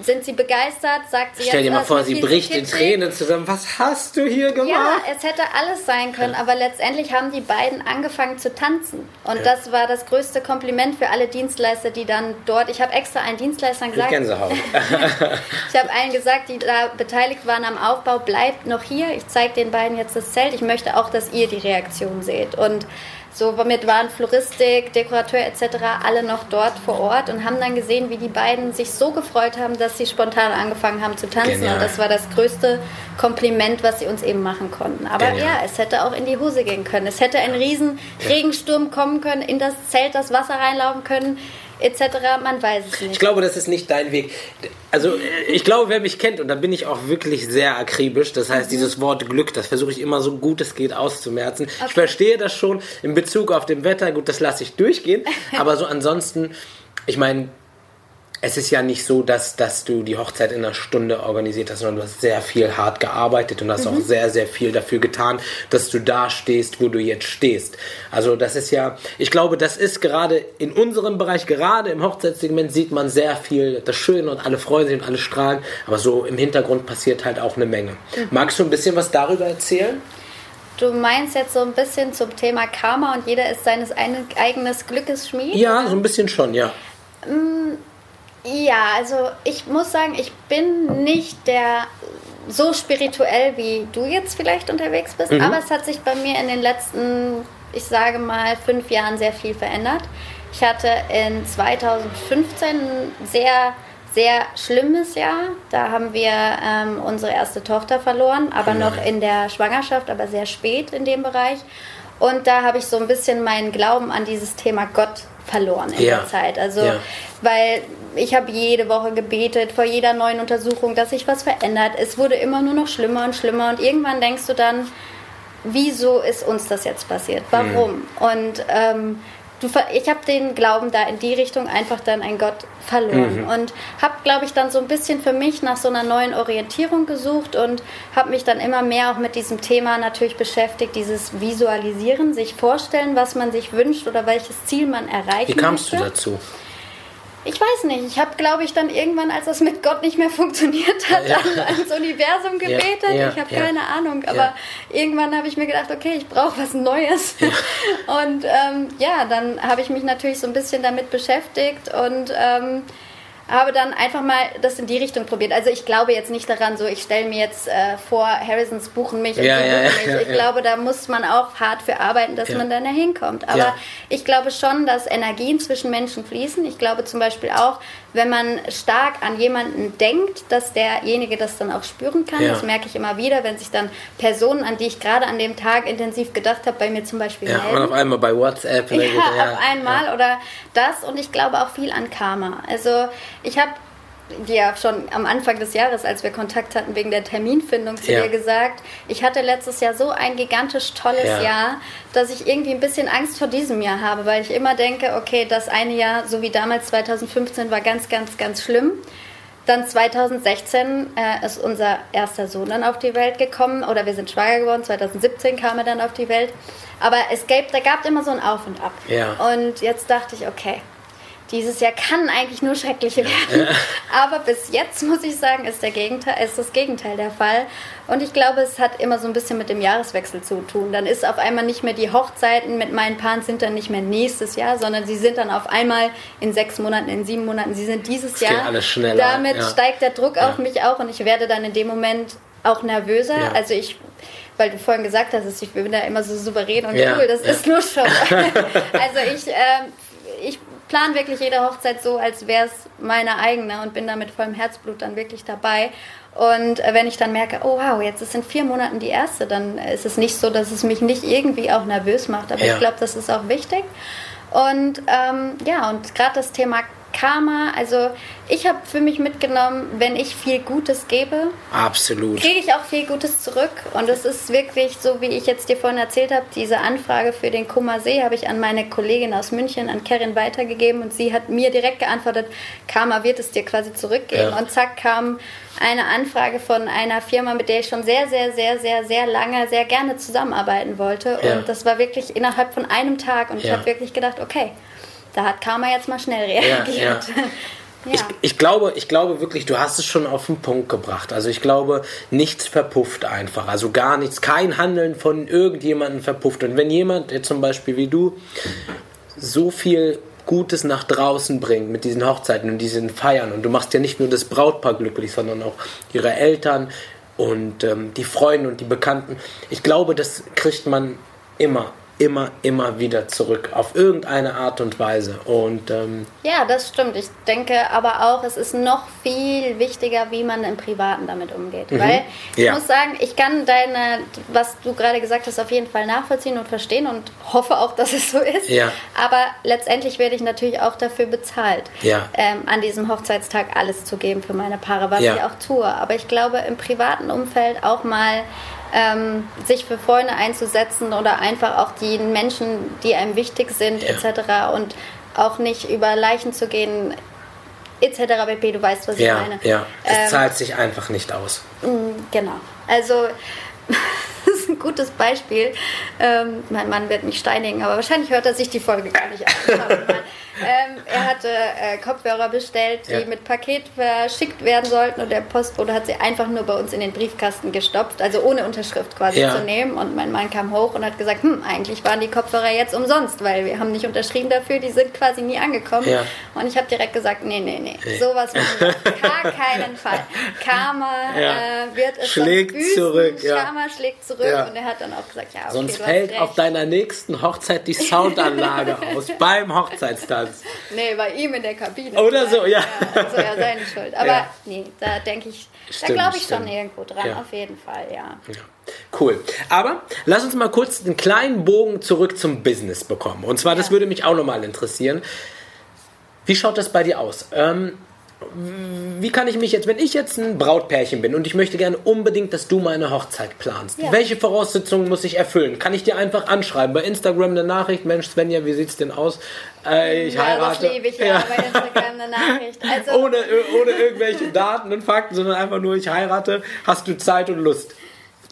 Sind sie begeistert? Sagt sie Stell jetzt, dir mal vor, sie bricht in Tränen zusammen. Was hast du hier gemacht? Ja, es hätte alles sein können. Aber letztendlich haben die beiden angefangen zu tanzen. Und ja. das war das größte Kompliment für alle Dienstleister, die dann dort. Ich habe extra einen Dienstleister gesagt. Ich Gänsehaut. ich habe allen gesagt, die da beteiligt waren am Aufbau, bleibt noch hier. Ich zeige den beiden jetzt das Zelt. Ich möchte auch, dass ihr die Reaktion seht. Und somit waren Floristik, Dekorateur etc. alle noch dort vor Ort und haben dann gesehen, wie die beiden sich so gefreut haben, dass sie spontan angefangen haben zu tanzen. Genial. Und das war das größte Kompliment, was sie uns eben machen konnten. Aber Genial. ja, es hätte auch in die Hose gehen können. Es hätte ein riesen Regensturm kommen können, in das Zelt das Wasser reinlaufen können etc. Man weiß es nicht. Ich glaube, das ist nicht dein Weg. Also ich glaube, wer mich kennt, und da bin ich auch wirklich sehr akribisch, das heißt, mhm. dieses Wort Glück, das versuche ich immer so gut es geht auszumerzen. Okay. Ich verstehe das schon in Bezug auf dem Wetter, gut, das lasse ich durchgehen, aber so ansonsten, ich meine, es ist ja nicht so, dass, dass du die Hochzeit in einer Stunde organisiert hast, sondern du hast sehr viel hart gearbeitet und hast mhm. auch sehr, sehr viel dafür getan, dass du da stehst, wo du jetzt stehst. Also das ist ja, ich glaube, das ist gerade in unserem Bereich, gerade im Hochzeitssegment sieht man sehr viel das Schöne und alle freuen sich und alle strahlen, aber so im Hintergrund passiert halt auch eine Menge. Mhm. Magst du ein bisschen was darüber erzählen? Du meinst jetzt so ein bisschen zum Thema Karma und jeder ist seines eigenes Glückes Schmied? Ja, so ein bisschen schon, ja. Mm, ja, also ich muss sagen, ich bin nicht der so spirituell wie du jetzt vielleicht unterwegs bist, mhm. aber es hat sich bei mir in den letzten ich sage mal, fünf Jahren sehr viel verändert. Ich hatte in 2015 ein sehr, sehr schlimmes Jahr. Da haben wir ähm, unsere erste Tochter verloren, aber noch in der Schwangerschaft, aber sehr spät in dem Bereich. Und da habe ich so ein bisschen meinen Glauben an dieses Thema Gott verloren in Ja. der Zeit. Also, Ja. weil ich habe jede Woche gebetet vor jeder neuen Untersuchung, dass sich was verändert. Es wurde immer nur noch schlimmer und schlimmer und irgendwann denkst du dann, wieso ist uns das jetzt passiert? Warum? Und ähm, du, ich habe den Glauben da in die Richtung einfach dann ein Gott verloren und habe, glaube ich, dann so ein bisschen für mich nach so einer neuen Orientierung gesucht und habe mich dann immer mehr auch mit diesem Thema natürlich beschäftigt, dieses Visualisieren, sich vorstellen, was man sich wünscht oder welches Ziel man erreichen Wie kamst du möchte. dazu? Ich weiß nicht. Ich habe, glaube ich, dann irgendwann, als das mit Gott nicht mehr funktioniert hat, Ja. an, ans Universum gebetet. ja, ich habe ja. keine Ahnung. Aber Ja. irgendwann habe ich mir gedacht, okay, ich brauche was Neues. Und ähm, ja, dann habe ich mich natürlich so ein bisschen damit beschäftigt und ähm, habe dann einfach mal das in die Richtung probiert. Also ich glaube jetzt nicht daran, so ich stelle mir jetzt äh, vor, Harrisons buchen mich und Ja, die ja, buchen ja, mich. ich glaube, da muss man auch hart für arbeiten, dass man dann da hinkommt. Aber ich glaube schon, dass Energien zwischen Menschen fließen. Ich glaube zum Beispiel auch, wenn man stark an jemanden denkt, dass derjenige das dann auch spüren kann. Ja. Das merke ich immer wieder, wenn sich dann Personen, an die ich gerade an dem Tag intensiv gedacht habe, bei mir zum Beispiel Ja, und melden. auf einmal bei WhatsApp. ne, Ja, auf einmal oder das und ich glaube auch viel an Karma. Also ich habe ja schon am Anfang des Jahres, als wir Kontakt hatten wegen der Terminfindung zu Ja. dir gesagt, ich hatte letztes Jahr so ein gigantisch tolles Ja. Jahr, dass ich irgendwie ein bisschen Angst vor diesem Jahr habe, weil ich immer denke, okay, das eine Jahr, so wie damals 2015, war ganz, ganz, ganz schlimm. Dann 2016 äh, ist unser erster Sohn dann auf die Welt gekommen oder wir sind schwanger geworden. 2017 kam er dann auf die Welt. Aber es gab, da gab immer so ein Auf und Ab. Ja. Und jetzt dachte ich, okay, dieses Jahr kann eigentlich nur schrecklich werden. Aber bis jetzt muss ich sagen, ist, der Gegenteil, ist das Gegenteil der Fall. Und ich glaube, es hat immer so ein bisschen mit dem Jahreswechsel zu tun. Dann ist auf einmal nicht mehr die Hochzeiten mit meinen Paaren sind dann nicht mehr nächstes Jahr, sondern sie sind dann auf einmal in sechs Monaten, in sieben Monaten. Sie sind dieses geht Jahr. alles schneller, Damit ja. steigt der Druck Ja. auf mich auch und ich werde dann in dem Moment auch nervöser. Ja. Also ich weil du vorhin gesagt hast, ich bin da immer so souverän und cool, das ist nur schon. also ich, ähm, ich plane wirklich jede Hochzeit so, als wäre es meine eigene und bin da mit vollem Herzblut dann wirklich dabei. Und äh, wenn ich dann merke, oh wow, jetzt ist in vier Monaten die erste, dann ist es nicht so, dass es mich nicht irgendwie auch nervös macht. Aber Ja. ich glaube, das ist auch wichtig. Und ähm, ja, und gerade das Thema Karma, also ich habe für mich mitgenommen, wenn ich viel Gutes gebe, Absolut. kriege ich auch viel Gutes zurück. Und es ist wirklich so, wie ich jetzt dir vorhin erzählt habe, diese Anfrage für den Kummersee habe ich an meine Kollegin aus München, an Kerin, weitergegeben. Und sie hat mir direkt geantwortet, Karma wird es dir quasi zurückgeben. Ja. Und zack kam eine Anfrage von einer Firma, mit der ich schon sehr, sehr, sehr, sehr, sehr lange, sehr gerne zusammenarbeiten wollte. Ja. Und das war wirklich innerhalb von einem Tag. Und ich Ja. habe wirklich gedacht, okay, da hat Karma jetzt mal schnell reagiert. ja. Ja. Ich, ich, glaube, ich glaube wirklich, du hast es schon auf den Punkt gebracht. Also ich glaube, nichts verpufft einfach. Also gar nichts, kein Handeln von irgendjemandem verpufft. Und wenn jemand, jetzt zum Beispiel wie du, so viel Gutes nach draußen bringt mit diesen Hochzeiten und diesen Feiern und du machst ja nicht nur das Brautpaar glücklich, sondern auch ihre Eltern und ähm, die Freunde und die Bekannten. Ich glaube, das kriegt man immer, immer, immer wieder zurück auf irgendeine Art und Weise. Und ähm, Ja, das stimmt. Ich denke aber auch, es ist noch viel wichtiger, wie man im Privaten damit umgeht. Weil ich Mhm. Ja. muss sagen, ich kann deine, was du gerade gesagt hast, auf jeden Fall nachvollziehen und verstehen und hoffe auch, dass es so ist. Ja. Aber letztendlich werde ich natürlich auch dafür bezahlt, Ja. ähm, an diesem Hochzeitstag alles zu geben für meine Paare, was ich auch tue. Aber ich glaube, im privaten Umfeld auch mal ähm, sich für Freunde einzusetzen oder einfach auch die Menschen, die einem wichtig sind, Ja. etc. und auch nicht über Leichen zu gehen, etc. pp. Du weißt, was Ja, ich meine. ja. Es Ähm, zahlt sich einfach nicht aus. Genau. Also, das ist ein gutes Beispiel. Ähm, mein Mann wird mich steinigen, aber wahrscheinlich hört er sich die Folge gar nicht an. Ähm, er hatte äh, Kopfhörer bestellt, die Ja. mit Paket verschickt werden sollten und der Postbote hat sie einfach nur bei uns in den Briefkasten gestopft, also ohne Unterschrift quasi Ja. zu nehmen. Und mein Mann kam hoch und hat gesagt, hm, eigentlich waren die Kopfhörer jetzt umsonst, weil wir haben nicht unterschrieben dafür, die sind quasi nie angekommen. Ja. Und ich habe direkt gesagt, nee, nee, nee, sowas machen wir auf gar keinen Fall. Karma äh, wird es Schlägt büßen. zurück. Karma schlägt zurück und er hat dann auch gesagt, ja, okay, Sonst fällt auf deiner nächsten Hochzeit die Soundanlage aus beim Hochzeitstanz. Nee, bei ihm in der Kabine. Oder so, ja. Also ja, seine Schuld. Aber Ja. nee, da denke ich, da Stimmt, glaube ich schon stimmt. irgendwo dran, Ja. auf jeden Fall, ja. Ja. Cool. Aber lass uns mal kurz einen kleinen Bogen zurück zum Business bekommen. Und zwar, das Ja. würde mich auch nochmal interessieren. Wie schaut das bei dir aus? Ähm, wie kann ich mich jetzt, wenn ich jetzt ein Brautpärchen bin und ich möchte gerne unbedingt, dass du meine Hochzeit planst, Ja. welche Voraussetzungen muss ich erfüllen? Kann ich dir einfach anschreiben bei Instagram eine Nachricht? Mensch, Svenja, wie sieht's denn aus? Äh, ich ja, heirate. das liebe ich ja, bei Instagram eine Nachricht. Also, ohne, ohne irgendwelche Daten und Fakten, sondern einfach nur, ich heirate. Hast du Zeit und Lust?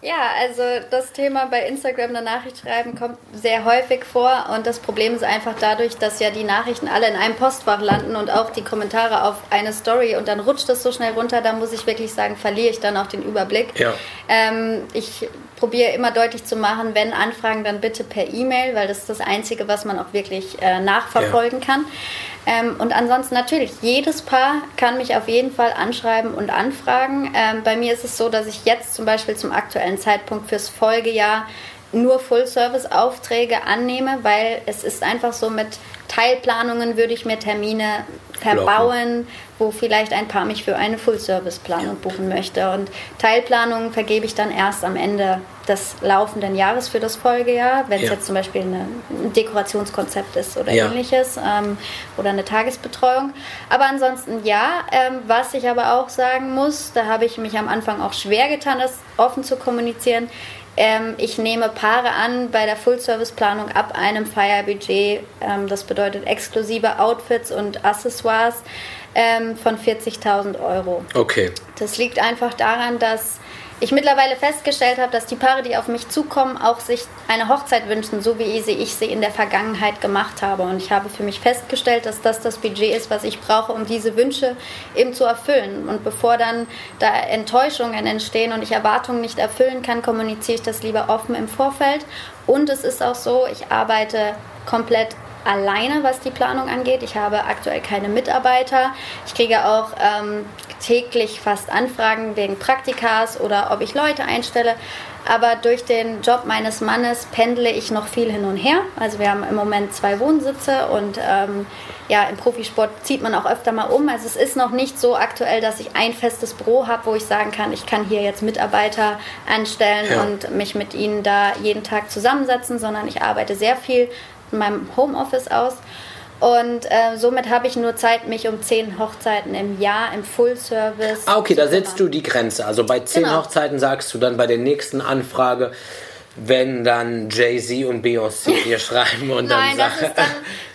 Ja, also das Thema bei Instagram eine Nachricht schreiben kommt sehr häufig vor und das Problem ist einfach dadurch, dass ja die Nachrichten alle in einem Postfach landen und auch die Kommentare auf eine Story und dann rutscht das so schnell runter, da muss ich wirklich sagen, verliere ich dann auch den Überblick. Ja. Ähm, ich probiere immer deutlich zu machen, wenn Anfragen, dann bitte per E-Mail, weil das ist das Einzige, was man auch wirklich äh, nachverfolgen kann. Ähm, und ansonsten natürlich, jedes Paar kann mich auf jeden Fall anschreiben und anfragen. Ähm, bei mir ist es so, dass ich jetzt zum Beispiel zum aktuellen Zeitpunkt fürs Folgejahr nur Full-Service-Aufträge annehme, weil es ist einfach so mit Teilplanungen würde ich mir Termine verbauen, wo vielleicht ein Paar mich für eine Full-Service-Planung buchen möchte. Und Teilplanungen vergebe ich dann erst am Ende des laufenden Jahres für das Folgejahr, wenn es Ja. jetzt zum Beispiel eine, ein Dekorationskonzept ist oder Ja. ähnliches ähm, oder eine Tagesbetreuung. Aber ansonsten ja, ähm, was ich aber auch sagen muss, da habe ich mich am Anfang auch schwer getan, das offen zu kommunizieren. Ähm, ich nehme Paare an bei der Full-Service-Planung ab einem Feierbudget. Ähm, das bedeutet exklusive Outfits und Accessoires ähm, von 40.000 Euro. Okay. Das liegt einfach daran, dass ich mittlerweile festgestellt habe, dass die Paare, die auf mich zukommen, auch sich eine Hochzeit wünschen, so wie ich sie in der Vergangenheit gemacht habe. Und ich habe für mich festgestellt, dass das das Budget ist, was ich brauche, um diese Wünsche eben zu erfüllen. Und bevor dann da Enttäuschungen entstehen und ich Erwartungen nicht erfüllen kann, kommuniziere ich das lieber offen im Vorfeld. Und es ist auch so, ich arbeite komplett alleine, was die Planung angeht. Ich habe aktuell keine Mitarbeiter. Ich kriege auch ähm, täglich fast Anfragen wegen Praktikas oder ob ich Leute einstelle. Aber durch den Job meines Mannes pendle ich noch viel hin und her. Also wir haben im Moment zwei Wohnsitze und ähm, ja, im Profisport zieht man auch öfter mal um. Also es ist noch nicht so aktuell, dass ich ein festes Büro habe, wo ich sagen kann, ich kann hier jetzt Mitarbeiter anstellen Ja. und mich mit ihnen da jeden Tag zusammensetzen, sondern ich arbeite sehr viel in meinem Homeoffice aus. Und äh, somit habe ich nur Zeit, mich um zehn Hochzeiten im Jahr im Full-Service. Ah, okay, da setzt du die Grenze. Also bei zehn Genau. Hochzeiten sagst du dann bei der nächsten Anfrage, wenn dann Jay-Z und Beyoncé dir schreiben und Nein, dann das sagen. ist dann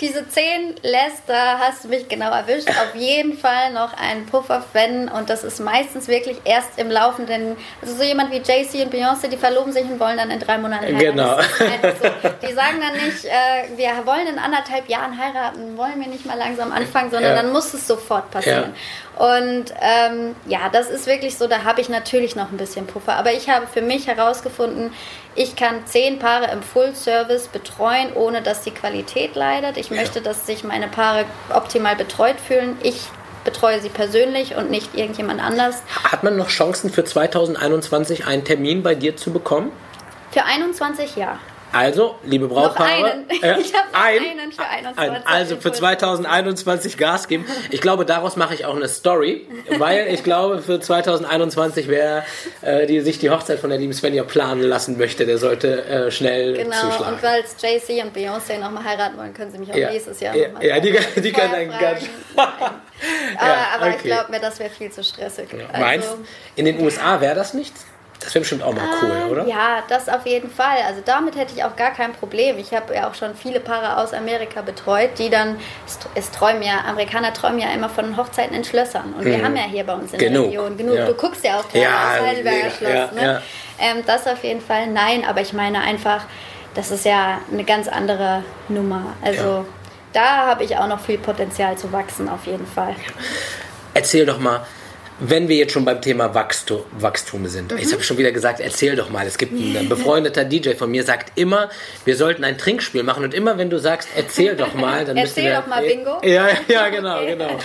diese zehn lässt, da hast du mich genau erwischt. Auf jeden Fall noch einen Puffer, wenn, und das ist meistens wirklich erst im laufenden, also so jemand wie Jay-Z und Beyoncé, die verloben sich und wollen dann in drei Monaten heiraten. Genau. Einfach so. Die sagen dann nicht, äh, wir wollen in anderthalb Jahren heiraten, wollen wir nicht mal langsam anfangen, sondern Ja. dann muss es sofort passieren. Und ähm, ja, das ist wirklich so, da habe ich natürlich noch ein bisschen Puffer. Aber ich habe für mich herausgefunden, ich kann zehn Paare im Full-Service betreuen, ohne dass die Qualität leidet. Ich möchte, dass sich meine Paare optimal betreut fühlen. Ich betreue sie persönlich und nicht irgendjemand anders. Hat man noch Chancen für 2021 einen Termin bei dir zu bekommen? Für 21 ja. Also, liebe Brautpaare. einen. Ich habe noch einen für 21 Ein, also für im 2021 Gas geben. Ich glaube, daraus mache ich auch eine Story, weil ich glaube, für 2021, wer äh, die, sich die Hochzeit von der lieben Svenja planen lassen möchte, der sollte äh, schnell Genau, zuschlagen. und weil Jay-Z und Beyoncé nochmal heiraten wollen, können sie mich auch Ja. nächstes Jahr Ja, nochmal ja, die- die können einen ganz- Aber, aber ich okay. glaube mir, das wäre viel zu stressig. Also, Meinst in den USA wäre das nichts? Das wäre bestimmt auch mal cool, Ähm, oder? Ja, das auf jeden Fall. Also damit hätte ich auch gar kein Problem. Ich habe ja auch schon viele Paare aus Amerika betreut, die dann, es, träumen ja, Amerikaner träumen ja immer von Hochzeiten in Schlössern. Und wir haben ja hier bei uns in Mhm. Genug, der Region genug. ja. Du guckst ja auch gerne Ja, aufs Heidelberger Schloss. ja, ne? ja. Ähm, das auf jeden Fall nein, aber ich meine einfach, das ist ja eine ganz andere Nummer. Also da habe ich auch noch viel Potenzial zu wachsen, auf jeden Fall. Erzähl doch mal, wenn wir jetzt schon beim Thema Wachstum, Wachstum sind. Mhm. Ich habe schon wieder gesagt, erzähl doch mal. Es gibt ein befreundeter DJ von mir, sagt immer, wir sollten ein Trinkspiel machen. Und immer wenn du sagst, erzähl doch mal, dann Erzähl wir, doch mal Bingo. Ja, ja, genau, okay. genau.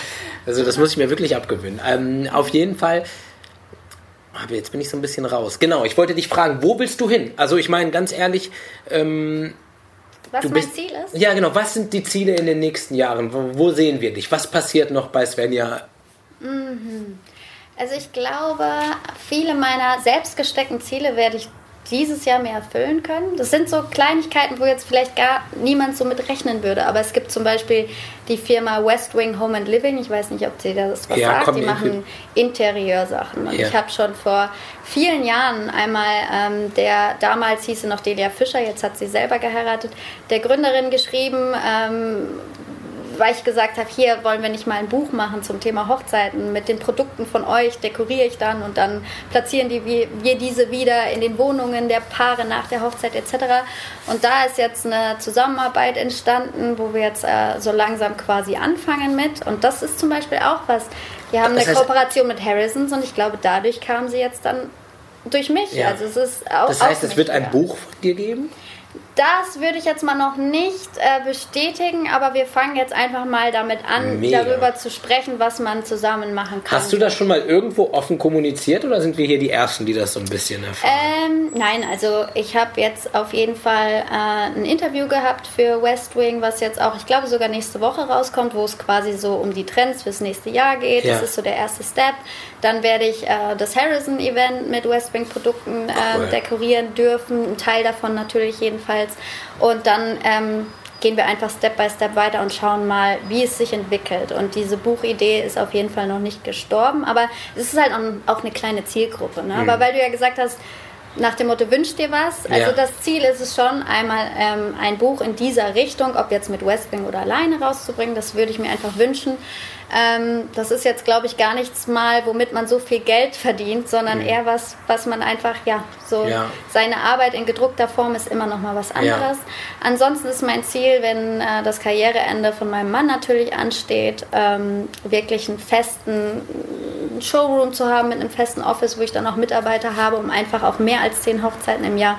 Also das muss ich mir wirklich abgewöhnen. Ähm, auf jeden Fall aber jetzt bin ich so ein bisschen raus. Genau, ich wollte dich fragen, wo willst du hin? Also ich meine, ganz ehrlich, ähm, was mein bist, Ziel ist? Ja, genau. Was sind die Ziele in den nächsten Jahren? Wo, wo sehen wir dich? Was passiert noch bei Svenja? Mhm. Also ich glaube, viele meiner selbst gesteckten Ziele werde ich dieses Jahr mehr erfüllen können. Das sind so Kleinigkeiten, wo jetzt vielleicht gar niemand so mit rechnen würde. Aber es gibt zum Beispiel die Firma West Wing Home and Living. Ich weiß nicht, ob sie das was ja, sagt. Die machen Interieursachen. Und ja. ich habe schon vor vielen Jahren einmal, ähm, der damals hieße noch Delia Fischer, jetzt hat sie selber geheiratet, der Gründerin geschrieben, ähm, weil ich gesagt habe, hier wollen wir nicht mal ein Buch machen zum Thema Hochzeiten. Mit den Produkten von euch dekoriere ich dann und dann platzieren die, wir diese wieder in den Wohnungen der Paare nach der Hochzeit etc. Und da ist jetzt eine Zusammenarbeit entstanden, wo wir jetzt äh, so langsam quasi anfangen mit. Und das ist zum Beispiel auch was. Wir haben das eine heißt, Kooperation mit Harrisons und ich glaube, dadurch kam sie jetzt dann durch mich. Ja. Also es ist auch. Das heißt, es wird ein Buch von dir geben? Das würde ich jetzt mal noch nicht äh, bestätigen, aber wir fangen jetzt einfach mal damit an, Mega. darüber zu sprechen, was man zusammen machen kann. Hast du das schon mal irgendwo offen kommuniziert oder sind wir hier die Ersten, die das so ein bisschen erfahren? Ähm, nein, also ich habe jetzt auf jeden Fall äh, ein Interview gehabt für West Wing, was jetzt auch, ich glaube, sogar nächste Woche rauskommt, wo es quasi so um die Trends fürs nächste Jahr geht. Ja. Das ist so der erste Step. Dann werde ich äh, das Harrison-Event mit West Wing-Produkten äh, cool. dekorieren dürfen. Ein Teil davon natürlich jedenfalls. Und dann ähm, gehen wir einfach Step by Step weiter und schauen mal, wie es sich entwickelt. Und diese Buchidee ist auf jeden Fall noch nicht gestorben, aber es ist halt auch eine kleine Zielgruppe. Ne? Mhm. Aber weil du ja gesagt hast, nach dem Motto wünsch dir was. Also ja. das Ziel ist es schon, einmal ähm, ein Buch in dieser Richtung, ob jetzt mit Westwing oder alleine rauszubringen, das würde ich mir einfach wünschen. Ähm, das ist jetzt, glaube ich, gar nichts mal, womit man so viel Geld verdient, sondern mhm. eher was, was man einfach, ja, so ja. seine Arbeit in gedruckter Form ist immer noch mal was anderes. Ja. Ansonsten ist mein Ziel, wenn äh, das Karriereende von meinem Mann natürlich ansteht, ähm, wirklich einen festen Showroom zu haben mit einem festen Office, wo ich dann auch Mitarbeiter habe, um einfach auch mehr als zehn Hochzeiten im Jahr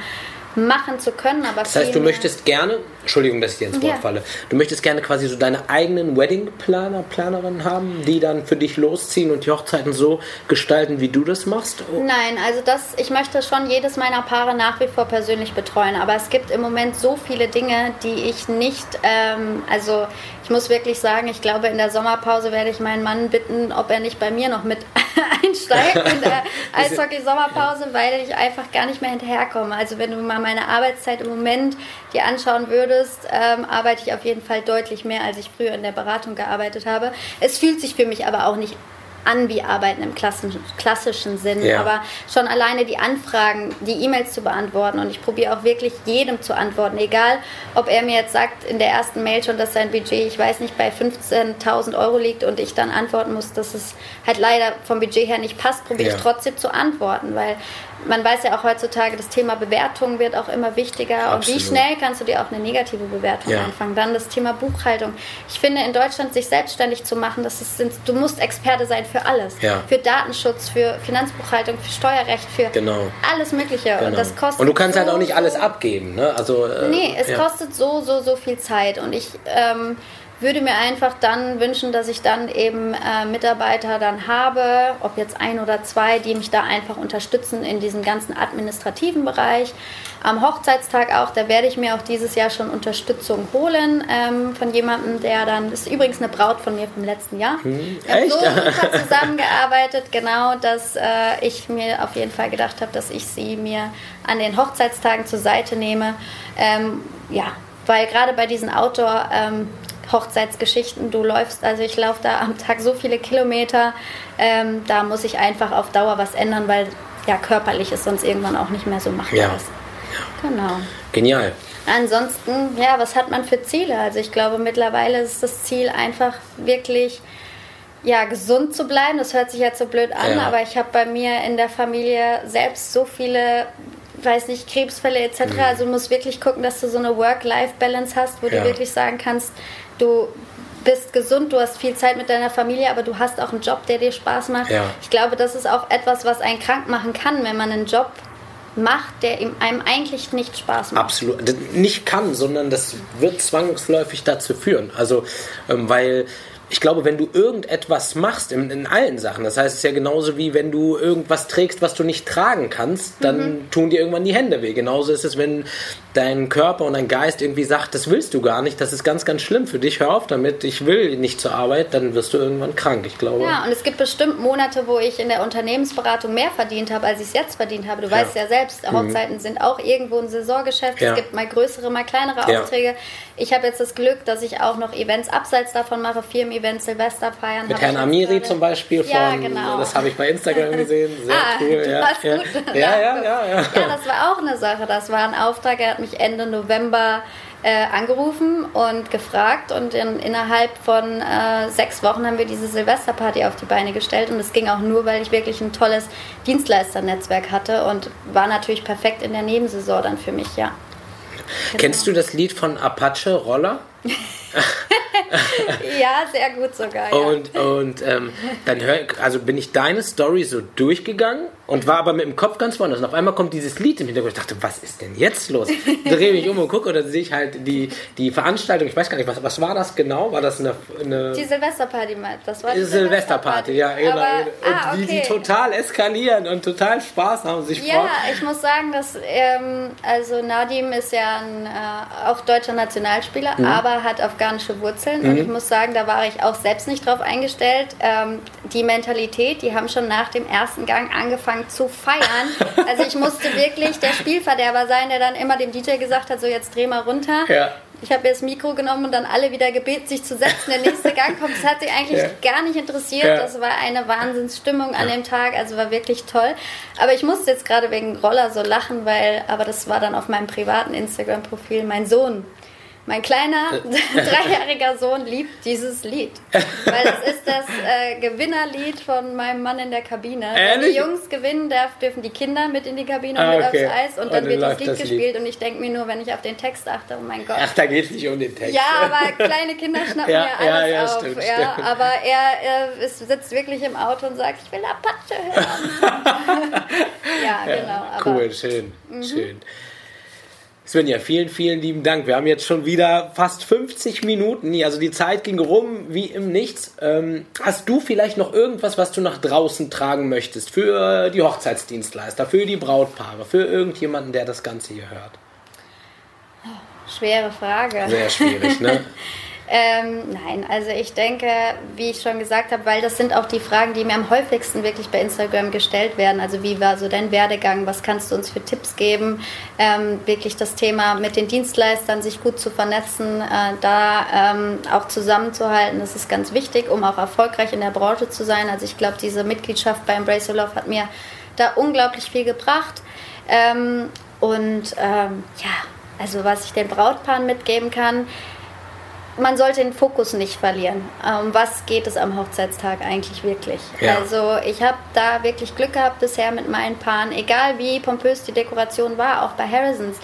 machen zu können. Aber das heißt, du möchtest gerne, Entschuldigung, dass ich dir ins Wort ja. falle, du möchtest gerne quasi so deine eigenen Wedding-Planer, Planerinnen haben, die dann für dich losziehen und die Hochzeiten so gestalten, wie du das machst? Oh. Nein, also das, ich möchte schon jedes meiner Paare nach wie vor persönlich betreuen, aber es gibt im Moment so viele Dinge, die ich nicht, ähm, also ich muss wirklich sagen, ich glaube, in der Sommerpause werde ich meinen Mann bitten, ob er nicht bei mir noch mit einsteigt in der Eishockey-Sommerpause, weil ich einfach gar nicht mehr hinterherkomme. Also wenn du mal meine Arbeitszeit im Moment dir anschauen würdest, ähm, arbeite ich auf jeden Fall deutlich mehr, als ich früher in der Beratung gearbeitet habe. Es fühlt sich für mich aber auch nicht an wie Arbeiten im klassischen, klassischen Sinn. Ja. Aber schon alleine die Anfragen, die E-Mails zu beantworten und ich probiere auch wirklich jedem zu antworten, egal ob er mir jetzt sagt in der ersten Mail schon, dass sein Budget, ich weiß nicht, bei 15.000 Euro liegt und ich dann antworten muss, dass es halt leider vom Budget her nicht passt, probiere ja. ich trotzdem zu antworten, weil man weiß ja auch heutzutage, das Thema Bewertung wird auch immer wichtiger. Absolut. Und wie schnell kannst du dir auch eine negative Bewertung ja. anfangen? Dann das Thema Buchhaltung. Ich finde, in Deutschland sich selbstständig zu machen, das ist, du musst Experte sein für alles. Ja. Für Datenschutz, für Finanzbuchhaltung, für Steuerrecht, für genau. alles Mögliche. Genau. Und das kostet. Und du kannst so, halt auch nicht alles abgeben. Ne? Also, äh, nee, es ja. kostet so, so, so viel Zeit. Und ich. Ähm, würde mir einfach dann wünschen, dass ich dann eben äh, Mitarbeiter dann habe, ob jetzt ein oder zwei, die mich da einfach unterstützen in diesem ganzen administrativen Bereich. Am Hochzeitstag auch, da werde ich mir auch dieses Jahr schon Unterstützung holen ähm, von jemandem, der dann, das ist übrigens eine Braut von mir vom letzten Jahr. Hm, Wir haben so super zusammengearbeitet, genau, dass äh, ich mir auf jeden Fall gedacht habe, dass ich sie mir an den Hochzeitstagen zur Seite nehme. Ähm, ja, weil gerade bei diesen Outdoor- ähm, Hochzeitsgeschichten. Du läufst, also ich laufe da am Tag so viele Kilometer. Ähm, da muss ich einfach auf Dauer was ändern, weil ja körperlich ist sonst irgendwann auch nicht mehr so machbar ja. ist. Genau. Genial. Ansonsten, ja, was hat man für Ziele? Also ich glaube, mittlerweile ist das Ziel einfach wirklich ja, gesund zu bleiben. Das hört sich jetzt so blöd an, ja. aber ich habe bei mir in der Familie selbst so viele weiß nicht, Krebsfälle etc. Mhm. Also du musst wirklich gucken, dass du so eine Work-Life-Balance hast, wo ja. du wirklich sagen kannst, du bist gesund, du hast viel Zeit mit deiner Familie, aber du hast auch einen Job, der dir Spaß macht. Ja. Ich glaube, das ist auch etwas, was einen krank machen kann, wenn man einen Job macht, der einem eigentlich nicht Spaß macht. Absolut. Nicht kann, sondern das wird zwangsläufig dazu führen. Also, ähm, weil ich glaube, wenn du irgendetwas machst in, in, allen Sachen, das heißt, es ist ja genauso wie wenn du irgendwas trägst, was du nicht tragen kannst, dann mhm. tun dir irgendwann die Hände weh. Genauso ist es, wenn dein Körper und dein Geist irgendwie sagt, das willst du gar nicht, das ist ganz, ganz schlimm für dich, hör auf damit, ich will nicht zur Arbeit, dann wirst du irgendwann krank, ich glaube. Ja, und es gibt bestimmt Monate, wo ich in der Unternehmensberatung mehr verdient habe, als ich es jetzt verdient habe. Du ja. weißt ja selbst, mhm. Hochzeiten sind auch irgendwo ein Saisongeschäft, ja. es gibt mal größere, mal kleinere Aufträge. Ja. Ich habe jetzt das Glück, dass ich auch noch Events abseits davon mache, Firmen-Events, Silvester feiern. Mit Herrn Amiri zum Beispiel von, ja, genau. das habe ich bei Instagram gesehen, sehr ah, cool. Du ja, warst ja. gut. Ja, ja, ja, ja, ja. Ja, das war auch eine Sache, das war ein Auftrag, er hat mich Ende November äh, angerufen und gefragt und in, innerhalb von äh, sechs Wochen haben wir diese Silvesterparty auf die Beine gestellt und es ging auch nur, weil ich wirklich ein tolles Dienstleisternetzwerk hatte und war natürlich perfekt in der Nebensaison dann für mich, ja. Genau. Kennst du das Lied von Apache Roller? ja, sehr gut sogar. Ja. Und, und ähm, dann hör, also bin ich deine Story so durchgegangen und war aber mit dem Kopf ganz woanders. Und auf einmal kommt dieses Lied im Hintergrund. Ich dachte, was ist denn jetzt los? Drehe mich um und gucke und dann sehe ich halt die, die Veranstaltung. Ich weiß gar nicht, was, was war das genau? War das eine. eine die Silvesterparty, das war die Silvesterparty, ja, genau. Aber, und ah, okay. wie die total eskalieren und total Spaß haben sich Ja, freuen. ich muss sagen, dass ähm, also Nadim ist ja ein äh, auch deutscher Nationalspieler, mhm. aber hat afghanische Wurzeln. Mhm. Und ich muss sagen, da war ich auch selbst nicht drauf eingestellt. Ähm, die Mentalität, die haben schon nach dem ersten Gang angefangen, zu feiern. Also ich musste wirklich der Spielverderber sein, der dann immer dem DJ gesagt hat, so jetzt dreh mal runter. Ja. Ich habe jetzt das Mikro genommen und dann alle wieder gebeten, sich zu setzen. Der nächste Gang kommt. Das hat sich eigentlich ja. gar nicht interessiert. Ja. Das war eine Wahnsinnsstimmung an dem Tag. Also war wirklich toll. Aber ich musste jetzt gerade wegen Roller so lachen, weil, aber das war dann auf meinem privaten Instagram-Profil. Mein Sohn mein kleiner dreijähriger Sohn liebt dieses Lied, weil es ist das äh, Gewinnerlied von meinem Mann in der Kabine. Wenn die Jungs gewinnen, darf, dürfen die Kinder mit in die Kabine und okay. mit aufs Eis und, und dann wird das Lied das gespielt Lied. und ich denke mir nur, wenn ich auf den Text achte, oh mein Gott. Ach, da geht es nicht um den Text. Ja, aber kleine Kinder schnappen ja, ja alles ja, ja, auf. Stimmt, ja, stimmt. Aber er, er ist, sitzt wirklich im Auto und sagt, ich will Apache hören. ja, genau. Aber, cool, schön, mhm. schön. Svenja, vielen, vielen lieben Dank. Wir haben jetzt schon wieder fast 50 Minuten. Also die Zeit ging rum wie im Nichts. Ähm, hast du vielleicht noch irgendwas, was du nach draußen tragen möchtest? Für die Hochzeitsdienstleister, für die Brautpaare, für irgendjemanden, der das Ganze hier hört? Schwere Frage. Sehr schwierig, ne? Ähm, nein, also ich denke, wie ich schon gesagt habe, weil das sind auch die Fragen, die mir am häufigsten wirklich bei Instagram gestellt werden. Also wie war so dein Werdegang? Was kannst du uns für Tipps geben? Ähm, wirklich das Thema mit den Dienstleistern, sich gut zu vernetzen, äh, da ähm, auch zusammenzuhalten, das ist ganz wichtig, um auch erfolgreich in der Branche zu sein. Also ich glaube, diese Mitgliedschaft bei Embrace Your Love hat mir da unglaublich viel gebracht. Ähm, und ähm, ja, also was ich den Brautpaaren mitgeben kann, man sollte den Fokus nicht verlieren. Um ähm, was geht es am Hochzeitstag eigentlich wirklich? Ja. Also ich habe da wirklich Glück gehabt bisher mit meinen Paaren, egal wie pompös die Dekoration war, auch bei Harrisons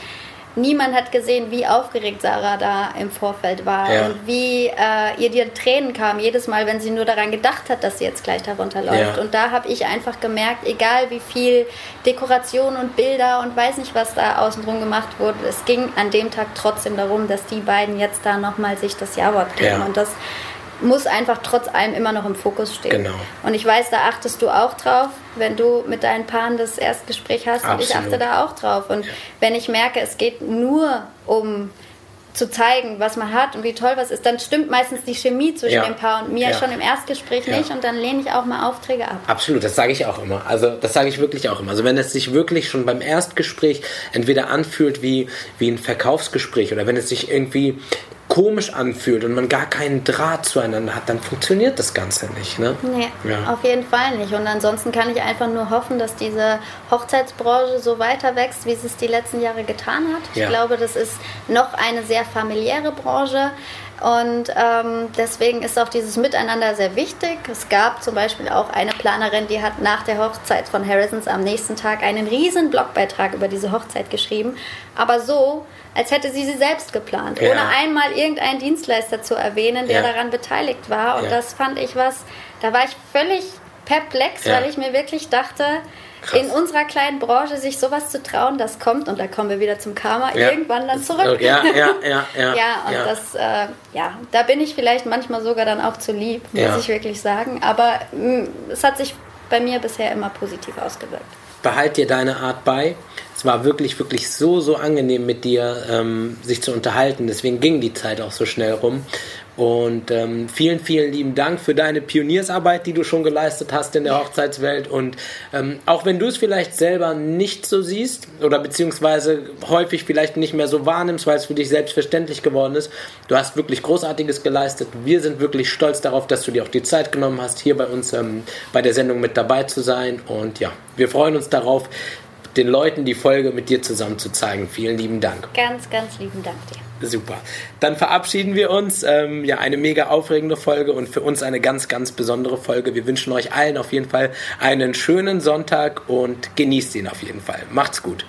niemand hat gesehen, wie aufgeregt Sarah da im Vorfeld war ja. und wie äh, ihr die Tränen kamen jedes Mal, wenn sie nur daran gedacht hat, dass sie jetzt gleich darunter läuft. Ja. Und da habe ich einfach gemerkt, egal wie viel Dekoration und Bilder und weiß nicht, was da außenrum gemacht wurde, es ging an dem Tag trotzdem darum, dass die beiden jetzt da nochmal sich das Ja-Wort geben. Ja. Und das muss einfach trotz allem immer noch im Fokus stehen. Genau. Und ich weiß, da achtest du auch drauf, wenn du mit deinen Paaren das Erstgespräch hast. Absolut. Und ich achte da auch drauf. Und ja. wenn ich merke, es geht nur um zu zeigen, was man hat und wie toll was ist, dann stimmt meistens die Chemie zwischen ja. dem Paar und mir ja. schon im Erstgespräch ja. nicht und dann lehne ich auch mal Aufträge ab. Absolut, das sage ich auch immer. Also das sage ich wirklich auch immer. Also wenn es sich wirklich schon beim Erstgespräch entweder anfühlt wie, wie ein Verkaufsgespräch oder wenn es sich irgendwie komisch anfühlt und man gar keinen Draht zueinander hat, dann funktioniert das Ganze nicht. Ne? Nee, ja. auf jeden Fall nicht. Und ansonsten kann ich einfach nur hoffen, dass diese Hochzeitsbranche so weiter wächst, wie es es die letzten Jahre getan hat. Ich ja. glaube, das ist noch eine sehr familiäre Branche. Und ähm, deswegen ist auch dieses Miteinander sehr wichtig. Es gab zum Beispiel auch eine Planerin, die hat nach der Hochzeit von Harrisons am nächsten Tag einen riesen Blogbeitrag über diese Hochzeit geschrieben. Aber so, als hätte sie sie selbst geplant, ja. ohne einmal irgendeinen Dienstleister zu erwähnen, der ja. daran beteiligt war. Und ja. das fand ich was, da war ich völlig perplex, weil ich mir wirklich dachte, Krass. in unserer kleinen Branche sich sowas zu trauen, das kommt, und da kommen wir wieder zum Karma, ja. irgendwann dann zurück. Ja, ja, ja. Ja, ja und ja. das, äh, ja, da bin ich vielleicht manchmal sogar dann auch zu lieb, muss ja. ich wirklich sagen. Aber mh, mm, es hat sich bei mir bisher immer positiv ausgewirkt. Behalt dir deine Art bei. Es war wirklich, wirklich so, so angenehm mit dir, ähm, sich zu unterhalten. Deswegen ging die Zeit auch so schnell rum. Und ähm, vielen, vielen lieben Dank für deine Pioniersarbeit, die du schon geleistet hast in der Hochzeitswelt. Und ähm, auch wenn du es vielleicht selber nicht so siehst oder beziehungsweise häufig vielleicht nicht mehr so wahrnimmst, weil es für dich selbstverständlich geworden ist, du hast wirklich Großartiges geleistet. Wir sind wirklich stolz darauf, dass du dir auch die Zeit genommen hast, hier bei uns ähm, bei der Sendung mit dabei zu sein. Und ja, wir freuen uns darauf, den Leuten die Folge mit dir zusammen zu zeigen. Vielen lieben Dank. Ganz, ganz lieben Dank dir. Super. Dann verabschieden wir uns. Ähm, ja, eine mega aufregende Folge und für uns eine ganz, ganz besondere Folge. Wir wünschen euch allen auf jeden Fall einen schönen Sonntag und genießt ihn auf jeden Fall. Macht's gut.